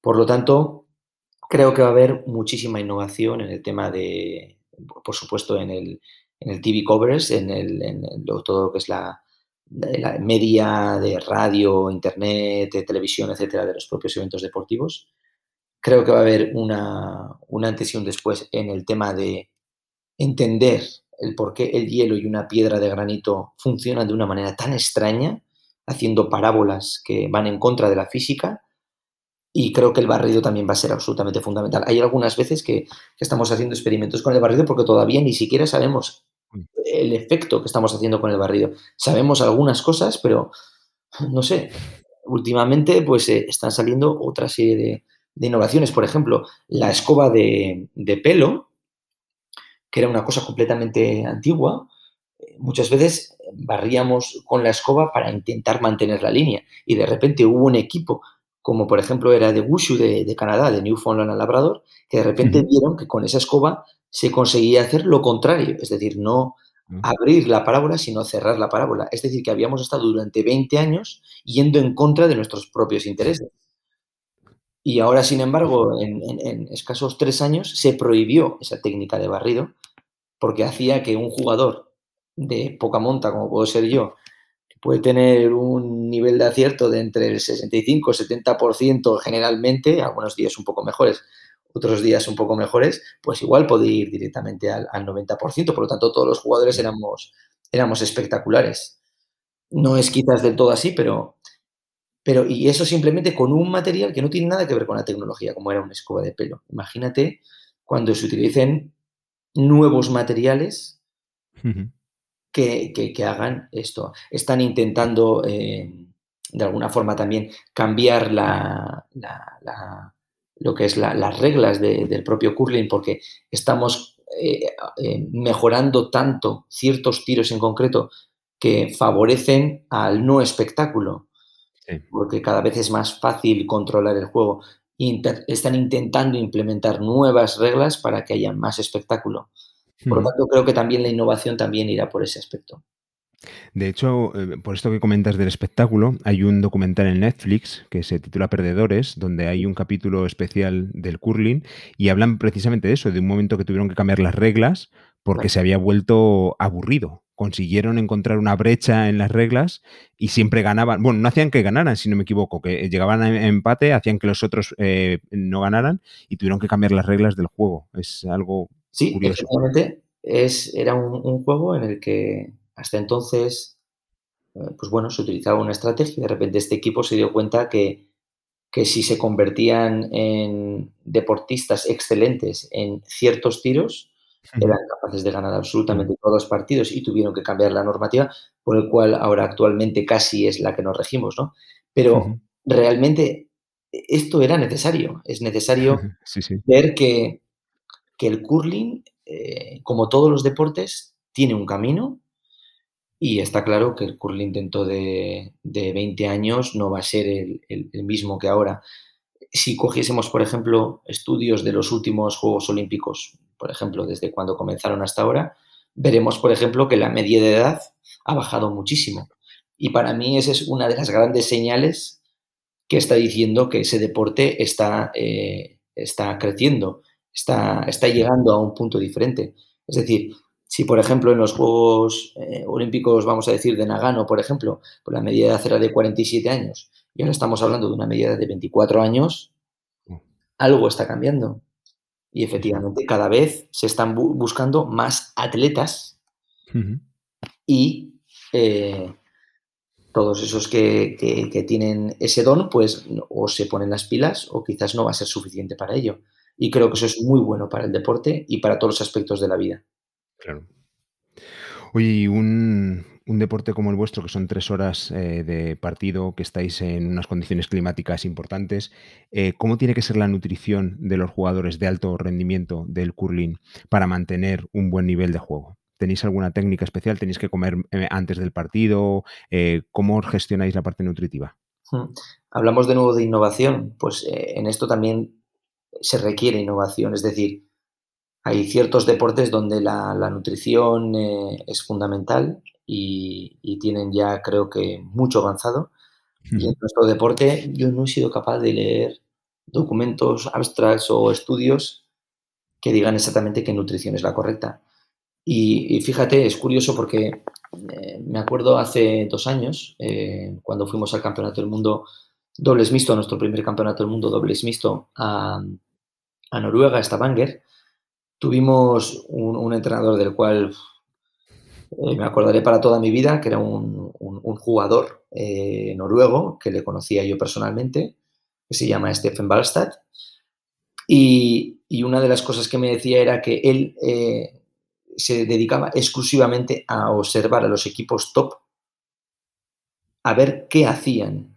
Por lo tanto, Creo que va a haber muchísima innovación en el tema de, por supuesto, en el, en el TV coverage, en, el, en todo lo que es la, la, media de radio, internet, de televisión, etcétera, de los propios eventos deportivos. Creo que va a haber una, una antes y un después en el tema de entender el por qué el hielo y una piedra de granito funcionan de una manera tan extraña, haciendo parábolas que van en contra de la física y creo que el barrido también va a ser absolutamente fundamental. Hay algunas veces que, estamos haciendo experimentos con el barrido porque todavía ni siquiera sabemos. El efecto que estamos haciendo con el barrido. Sabemos algunas cosas, pero no sé, últimamente pues eh, están saliendo otra serie de, innovaciones. Por ejemplo, la escoba de, de, pelo, que era una cosa completamente antigua, eh, muchas veces barríamos con la escoba para intentar mantener la línea y de repente hubo un equipo como por ejemplo era de Wushu de, Canadá, de Newfoundland al Labrador, que de repente vieron que con esa escoba se conseguía hacer lo contrario, es decir, no abrir la parábola, sino cerrar la parábola. Es decir, que habíamos estado durante 20 años yendo en contra de nuestros propios intereses. Y ahora, sin embargo, en, en escasos tres años se prohibió esa técnica de barrido porque hacía que un jugador de poca monta, como puedo ser yo, puede tener un nivel de acierto de entre el 65 y 70% generalmente, algunos días un poco mejores, otros días un poco mejores, pues igual puede ir directamente al, 90%, por lo tanto todos los jugadores éramos, éramos espectaculares. No es quizás del todo así, pero, pero y eso simplemente con un material que no tiene nada que ver con la tecnología, como era una escoba de pelo. Imagínate cuando se utilicen nuevos materiales que, hagan esto. Están intentando, eh, de alguna forma, también cambiar la, lo que es las reglas del propio curling, porque estamos eh, eh, mejorando tanto ciertos tiros en concreto que favorecen al no espectáculo, porque cada vez es más fácil controlar el juego. están intentando implementar nuevas reglas para que haya más espectáculo. Por lo tanto, creo que también la innovación también irá por ese aspecto. De hecho, eh, por esto que comentas del espectáculo, hay un documental en Netflix que se titula Perdedores, donde hay un capítulo especial del curling y hablan precisamente de eso, de un momento que tuvieron que cambiar las reglas porque se había vuelto aburrido. Consiguieron encontrar una brecha en las reglas y siempre ganaban. Bueno, no hacían que ganaran, si no me equivoco, que llegaban a empate, hacían que los otros eh, no ganaran y tuvieron que cambiar las reglas del juego. Es algo Sí, efectivamente, es, era un, juego en el que hasta entonces, eh, pues bueno, se utilizaba una estrategia y de repente este equipo se dio cuenta que, que si se convertían en deportistas excelentes en ciertos tiros, eran capaces de ganar absolutamente todos los partidos y tuvieron que cambiar la normativa, por el cual ahora actualmente casi es la que nos regimos, ¿no? Pero realmente esto era necesario. Es necesario ver que, el curling, eh, como todos los deportes, tiene un camino y está claro que el curling dentro de, 20 años no va a ser el, mismo que ahora. Si cogiésemos, por ejemplo, estudios de los últimos Juegos Olímpicos, por ejemplo, desde cuando comenzaron hasta ahora, veremos, por ejemplo, que la media de edad ha bajado muchísimo. Y para mí esa es una de las grandes señales que está diciendo que ese deporte está, eh, está creciendo, está, está llegando a un punto diferente. Es decir, si por ejemplo en los Juegos eh, Olímpicos, vamos a decir, de Nagano, por ejemplo, por la medida de edad era de 47 años y ahora estamos hablando de una medida de 24 años, mm. algo está cambiando. Y efectivamente cada vez se están buscando más atletas y eh, todos esos que, tienen ese don, pues o se ponen las pilas o quizás no va a ser suficiente para ello. Y creo que eso es muy bueno para el deporte y para todos los aspectos de la vida. Claro. Oye, un, deporte como el vuestro, que son tres horas eh, de partido, que estáis en unas condiciones climáticas importantes, eh, ¿cómo tiene que ser la nutrición de los jugadores de alto rendimiento del curling para mantener un buen nivel de juego? ¿Tenéis alguna técnica especial? ¿Tenéis que comer eh, antes del partido? ¿Cómo gestionáis la parte nutritiva? Hmm. Hablamos de nuevo de innovación. Pues en esto también se requiere innovación. Es decir, hay ciertos deportes donde la, nutrición eh, es fundamental y, tienen ya creo que mucho avanzado. Y en nuestro deporte yo no he sido capaz de leer documentos abstracts o estudios que digan exactamente qué nutrición es la correcta. Y, fíjate, es curioso porque eh, me acuerdo hace dos años, eh, cuando fuimos al Campeonato del Mundo dobles mixto, nuestro primer Campeonato del Mundo dobles mixto a, a Noruega, a Stavanger, Tuvimos un, entrenador del cual eh, me acordaré para toda mi vida, que era un, jugador eh, noruego que le conocía yo personalmente, que se llama Stephen Ballstad. Y, una de las cosas que me decía era que él eh, se dedicaba exclusivamente a observar a los equipos top, a ver qué hacían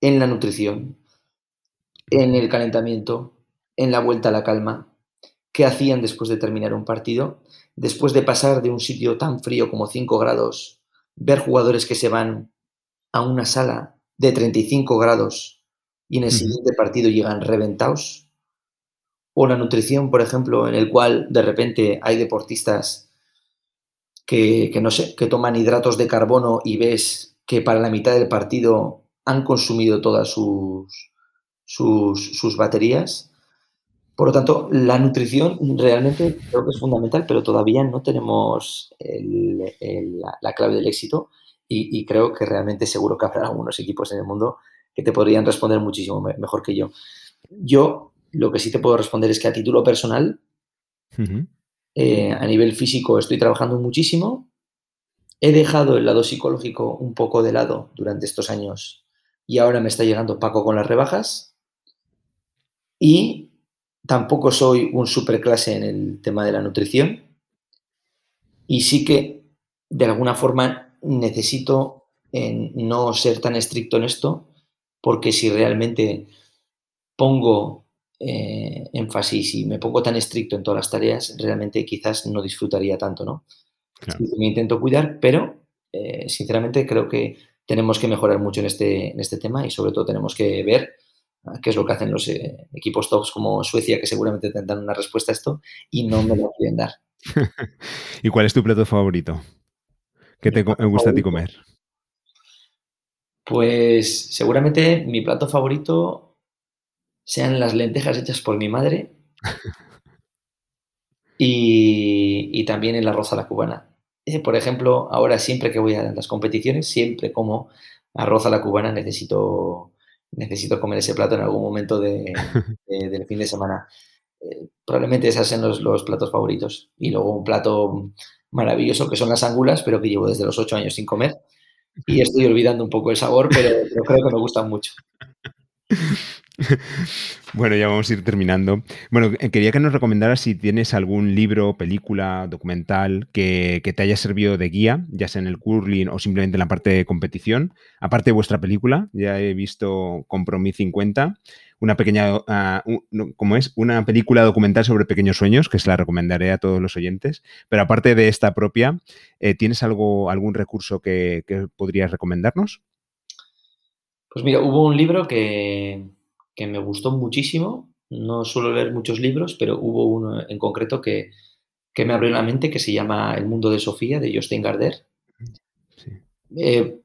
en la nutrición, en el calentamiento, en la vuelta a la calma, qué hacían después de terminar un partido, después de pasar de un sitio tan frío como 5 grados, ver jugadores que se van a una sala de 35 grados y en el siguiente partido llegan reventados, o la nutrición, por ejemplo, en el cual de repente hay deportistas que, no sé, que toman hidratos de carbono y ves que para la mitad del partido han consumido todas sus, sus, sus baterías por lo tanto, la nutrición realmente creo que es fundamental, pero todavía no tenemos la, clave del éxito y, creo que realmente seguro que habrá algunos equipos en el mundo que te podrían responder muchísimo mejor que yo. Yo lo que sí te puedo responder es que a título personal, eh, a nivel físico estoy trabajando muchísimo. He dejado el lado psicológico un poco de lado durante estos años y ahora me está llegando Paco con las rebajas. Y Tampoco soy un superclase en el tema de la nutrición y sí que de alguna forma necesito no ser tan estricto en esto porque si realmente pongo eh, énfasis y me pongo tan estricto en todas las tareas, realmente quizás no disfrutaría tanto, ¿no? me intento cuidar, pero eh, sinceramente creo que tenemos que mejorar mucho en este, en este tema y sobre todo tenemos que ver qué es lo que hacen los eh, equipos tops como Suecia, que seguramente tendrán una respuesta a esto y no me lo quieren dar. [laughs] ¿Y cuál es tu plato favorito? ¿Qué te gusta a ti comer? Pues seguramente mi plato favorito sean las lentejas hechas por mi madre [laughs] y, también el arroz a la cubana. Eh, por ejemplo, ahora siempre que voy a las competiciones, siempre como arroz a la cubana necesito necesito comer ese plato en algún momento de, [laughs] del fin de semana. Eh, probablemente esos sean los, platos favoritos. Y luego un plato maravilloso que son las angulas, pero que llevo desde los ocho años sin comer. Y estoy olvidando un poco el sabor, pero, creo que me gustan mucho. [laughs] bueno, ya vamos a ir terminando. Bueno, eh, quería que nos recomendaras si tienes algún libro, película, documental que, te haya servido de guía, ya sea en el curling o simplemente en la parte de competición. Aparte de vuestra película, ya he visto Compromis 50, una pequeña, uh, ¿cómo es? Una película documental sobre pequeños sueños, que se la recomendaré a todos los oyentes. Pero aparte de esta propia, eh, ¿tienes algún recurso que podrías recomendarnos? Pues mira, hubo un libro que, me gustó muchísimo. No suelo leer muchos libros, pero hubo uno en concreto que, me abrió la mente que se llama El mundo de Sofía, de Justin Gardner. Eh,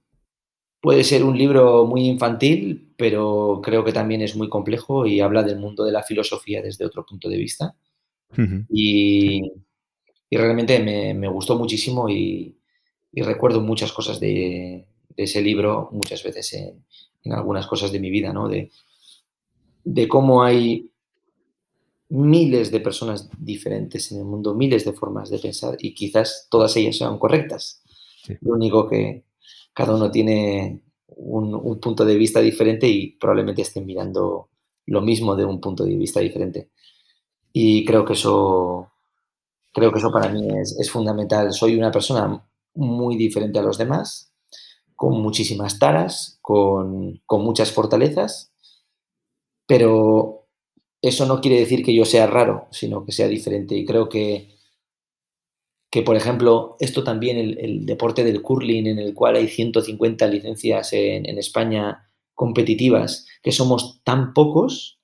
puede ser un libro muy infantil, pero creo que también es muy complejo y habla del mundo de la filosofía desde otro punto de vista. y, realmente me, gustó muchísimo y, recuerdo muchas cosas de, ese libro muchas veces en, en algunas cosas de mi vida, ¿no? De, de cómo hay miles de personas diferentes en el mundo, miles de formas de pensar y quizás todas ellas sean correctas. Lo único que cada uno tiene un, punto de vista diferente y probablemente estén mirando lo mismo de un punto de vista diferente. Y creo que eso, creo que eso para mí es, es fundamental. Soy una persona muy diferente a los demás con muchísimas taras, con, muchas fortalezas, pero eso no quiere decir que yo sea raro, sino que sea diferente. Y creo que, que por ejemplo, esto también, el, deporte del curling, en el cual hay 150 licencias en, España competitivas, que somos tan pocos,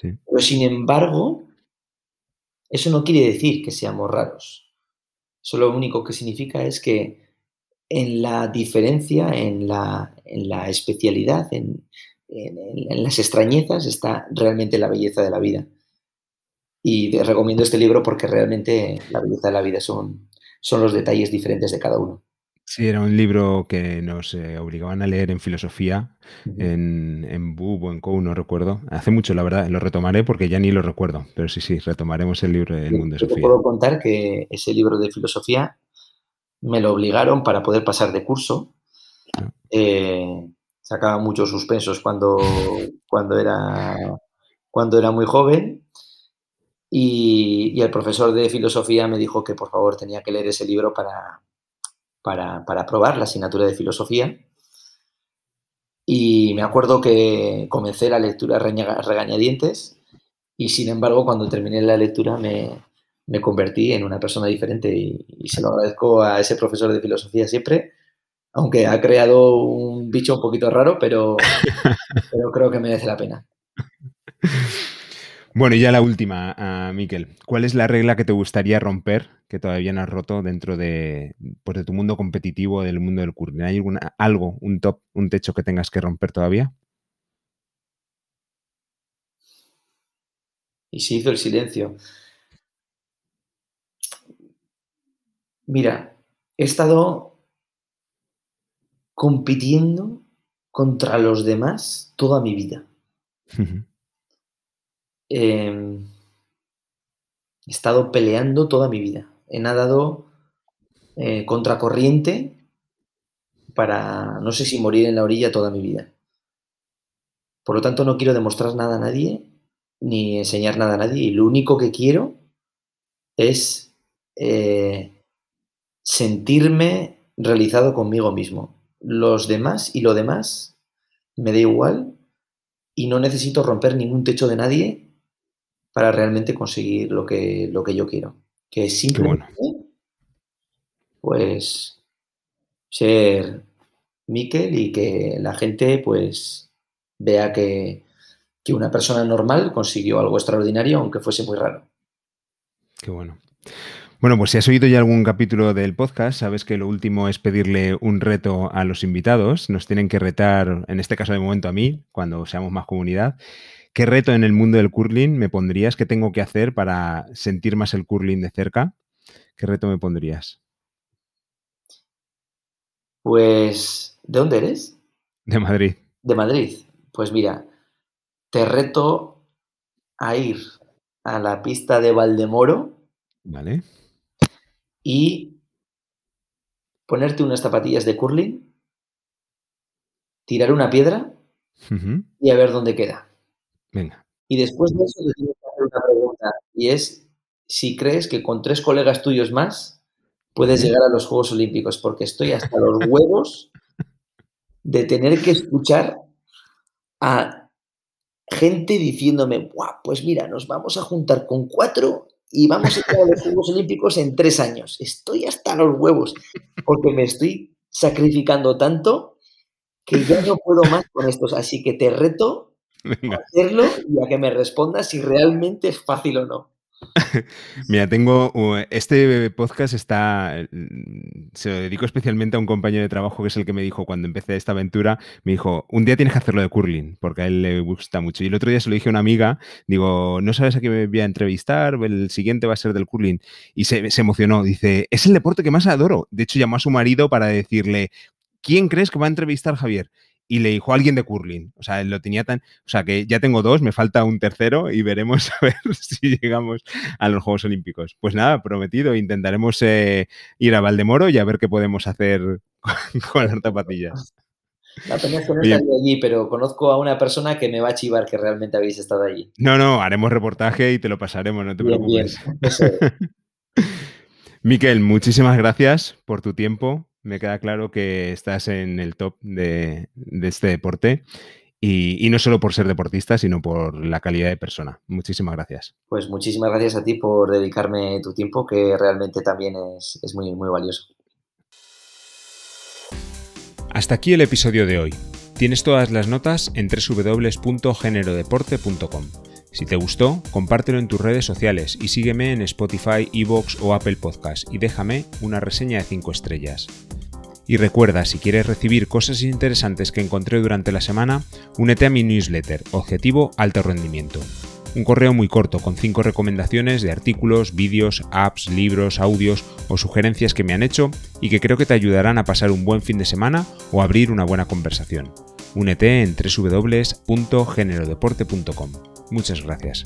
pero sin embargo, eso no quiere decir que seamos raros. Eso lo único que significa es que en la diferencia, en la, en la especialidad, en, las extrañezas está realmente la belleza de la vida. Y te recomiendo este libro porque realmente la belleza de la vida son, son los detalles diferentes de cada uno. Sí, era un libro que nos eh, obligaban a leer en filosofía, en, en BUB o en COU, no recuerdo. Hace mucho, la verdad, lo retomaré porque ya ni lo recuerdo, pero sí, sí, retomaremos el libro del mundo de Sofía. Te puedo contar que ese libro de filosofía me lo obligaron para poder pasar de curso. Eh, sacaba muchos suspensos cuando, cuando, era, cuando era muy joven. Y, el profesor de filosofía me dijo que por favor tenía que leer ese libro para, para, para aprobar la asignatura de filosofía. Y me acuerdo que comencé la lectura regañadientes y sin embargo cuando terminé la lectura me, me convertí en una persona diferente y, se lo agradezco a ese profesor de filosofía siempre, aunque ha creado un bicho un poquito raro, pero, [laughs] pero creo que merece la pena. Bueno, y ya la última, uh, Miquel. ¿Cuál es la regla que te gustaría romper, que todavía no has roto dentro de, pues, de tu mundo competitivo, del mundo del curling? ¿Hay alguna, algo, un top, un techo que tengas que romper todavía? Y se hizo el silencio. Mira, he estado compitiendo contra los demás toda mi vida. Em, he estado peleando toda mi vida. He nadado eh, contracorriente para no sé si morir en la orilla toda mi vida. Por lo tanto, no quiero demostrar nada a nadie ni enseñar nada a nadie. Y lo único que quiero es eh, sentirme realizado conmigo mismo. Los demás y lo demás me da igual y no necesito romper ningún techo de nadie para realmente conseguir lo que, lo que yo quiero. Que es simplemente, pues, ser Miquel y que la gente, pues, vea que, que una persona normal consiguió algo extraordinario, aunque fuese muy raro. Qué bueno. Bueno, pues si has oído ya algún capítulo del podcast, sabes que lo último es pedirle un reto a los invitados. Nos tienen que retar, en este caso de momento a mí, cuando seamos más comunidad. ¿Qué reto en el mundo del curling me pondrías? ¿Qué tengo que hacer para sentir más el curling de cerca? ¿Qué reto me pondrías? Pues, ¿de dónde eres? De Madrid. De Madrid. Pues mira, te reto a ir a la pista de Valdemoro. Vale y ponerte unas zapatillas de curling, tirar una piedra y a ver dónde queda. Venga. Y después de eso te tengo que hacer una pregunta, y es si crees que con tres colegas tuyos más puedes llegar a los Juegos Olímpicos, porque estoy hasta los huevos de tener que escuchar a gente diciéndome, pues mira, nos vamos a juntar con cuatro y vamos a ir a los Juegos Olímpicos en tres años. Estoy hasta los huevos, porque me estoy sacrificando tanto que ya no puedo más con estos. Así que te reto a hacerlo y a que me respondas si realmente es fácil o no. [laughs] Mira, tengo. Este podcast está. Se lo dedico especialmente a un compañero de trabajo que es el que me dijo cuando empecé esta aventura. Me dijo: Un día tienes que hacerlo de curling, porque a él le gusta mucho. Y el otro día se lo dije a una amiga. Digo: No sabes a qué me voy a entrevistar. El siguiente va a ser del curling. Y se, se emocionó. Dice: Es el deporte que más adoro. De hecho, llamó a su marido para decirle: ¿Quién crees que va a entrevistar Javier? Y le dijo a alguien de curling. O sea, lo tenía tan. O sea, que ya tengo dos, me falta un tercero y veremos [laughs] a ver si llegamos a los Juegos Olímpicos. Pues nada, prometido, intentaremos eh, ir a Valdemoro y a ver qué podemos hacer [laughs] con, las zapatillas. No tenés que no allí, pero conozco a una persona que me va a chivar que realmente habéis estado allí. No, no, haremos reportaje y te lo pasaremos, no te preocupes. [laughs] Miquel, muchísimas gracias por tu tiempo, me queda claro que estás en el top de, este deporte. Y, no solo por ser deportista, sino por la calidad de persona. Muchísimas gracias. Pues muchísimas gracias a ti por dedicarme tu tiempo, que realmente también es, es muy, muy valioso. Hasta aquí el episodio de hoy. Tienes todas las notas en www.generodeporte.com. Si te gustó, compártelo en tus redes sociales y sígueme en Spotify, Evox o Apple Podcast y déjame una reseña de 5 estrellas. Y recuerda, si quieres recibir cosas interesantes que encontré durante la semana, únete a mi newsletter, Objetivo Alto Rendimiento. Un correo muy corto con 5 recomendaciones de artículos, vídeos, apps, libros, audios o sugerencias que me han hecho y que creo que te ayudarán a pasar un buen fin de semana o abrir una buena conversación. Únete en www.generodeporte.com. Muchas gracias.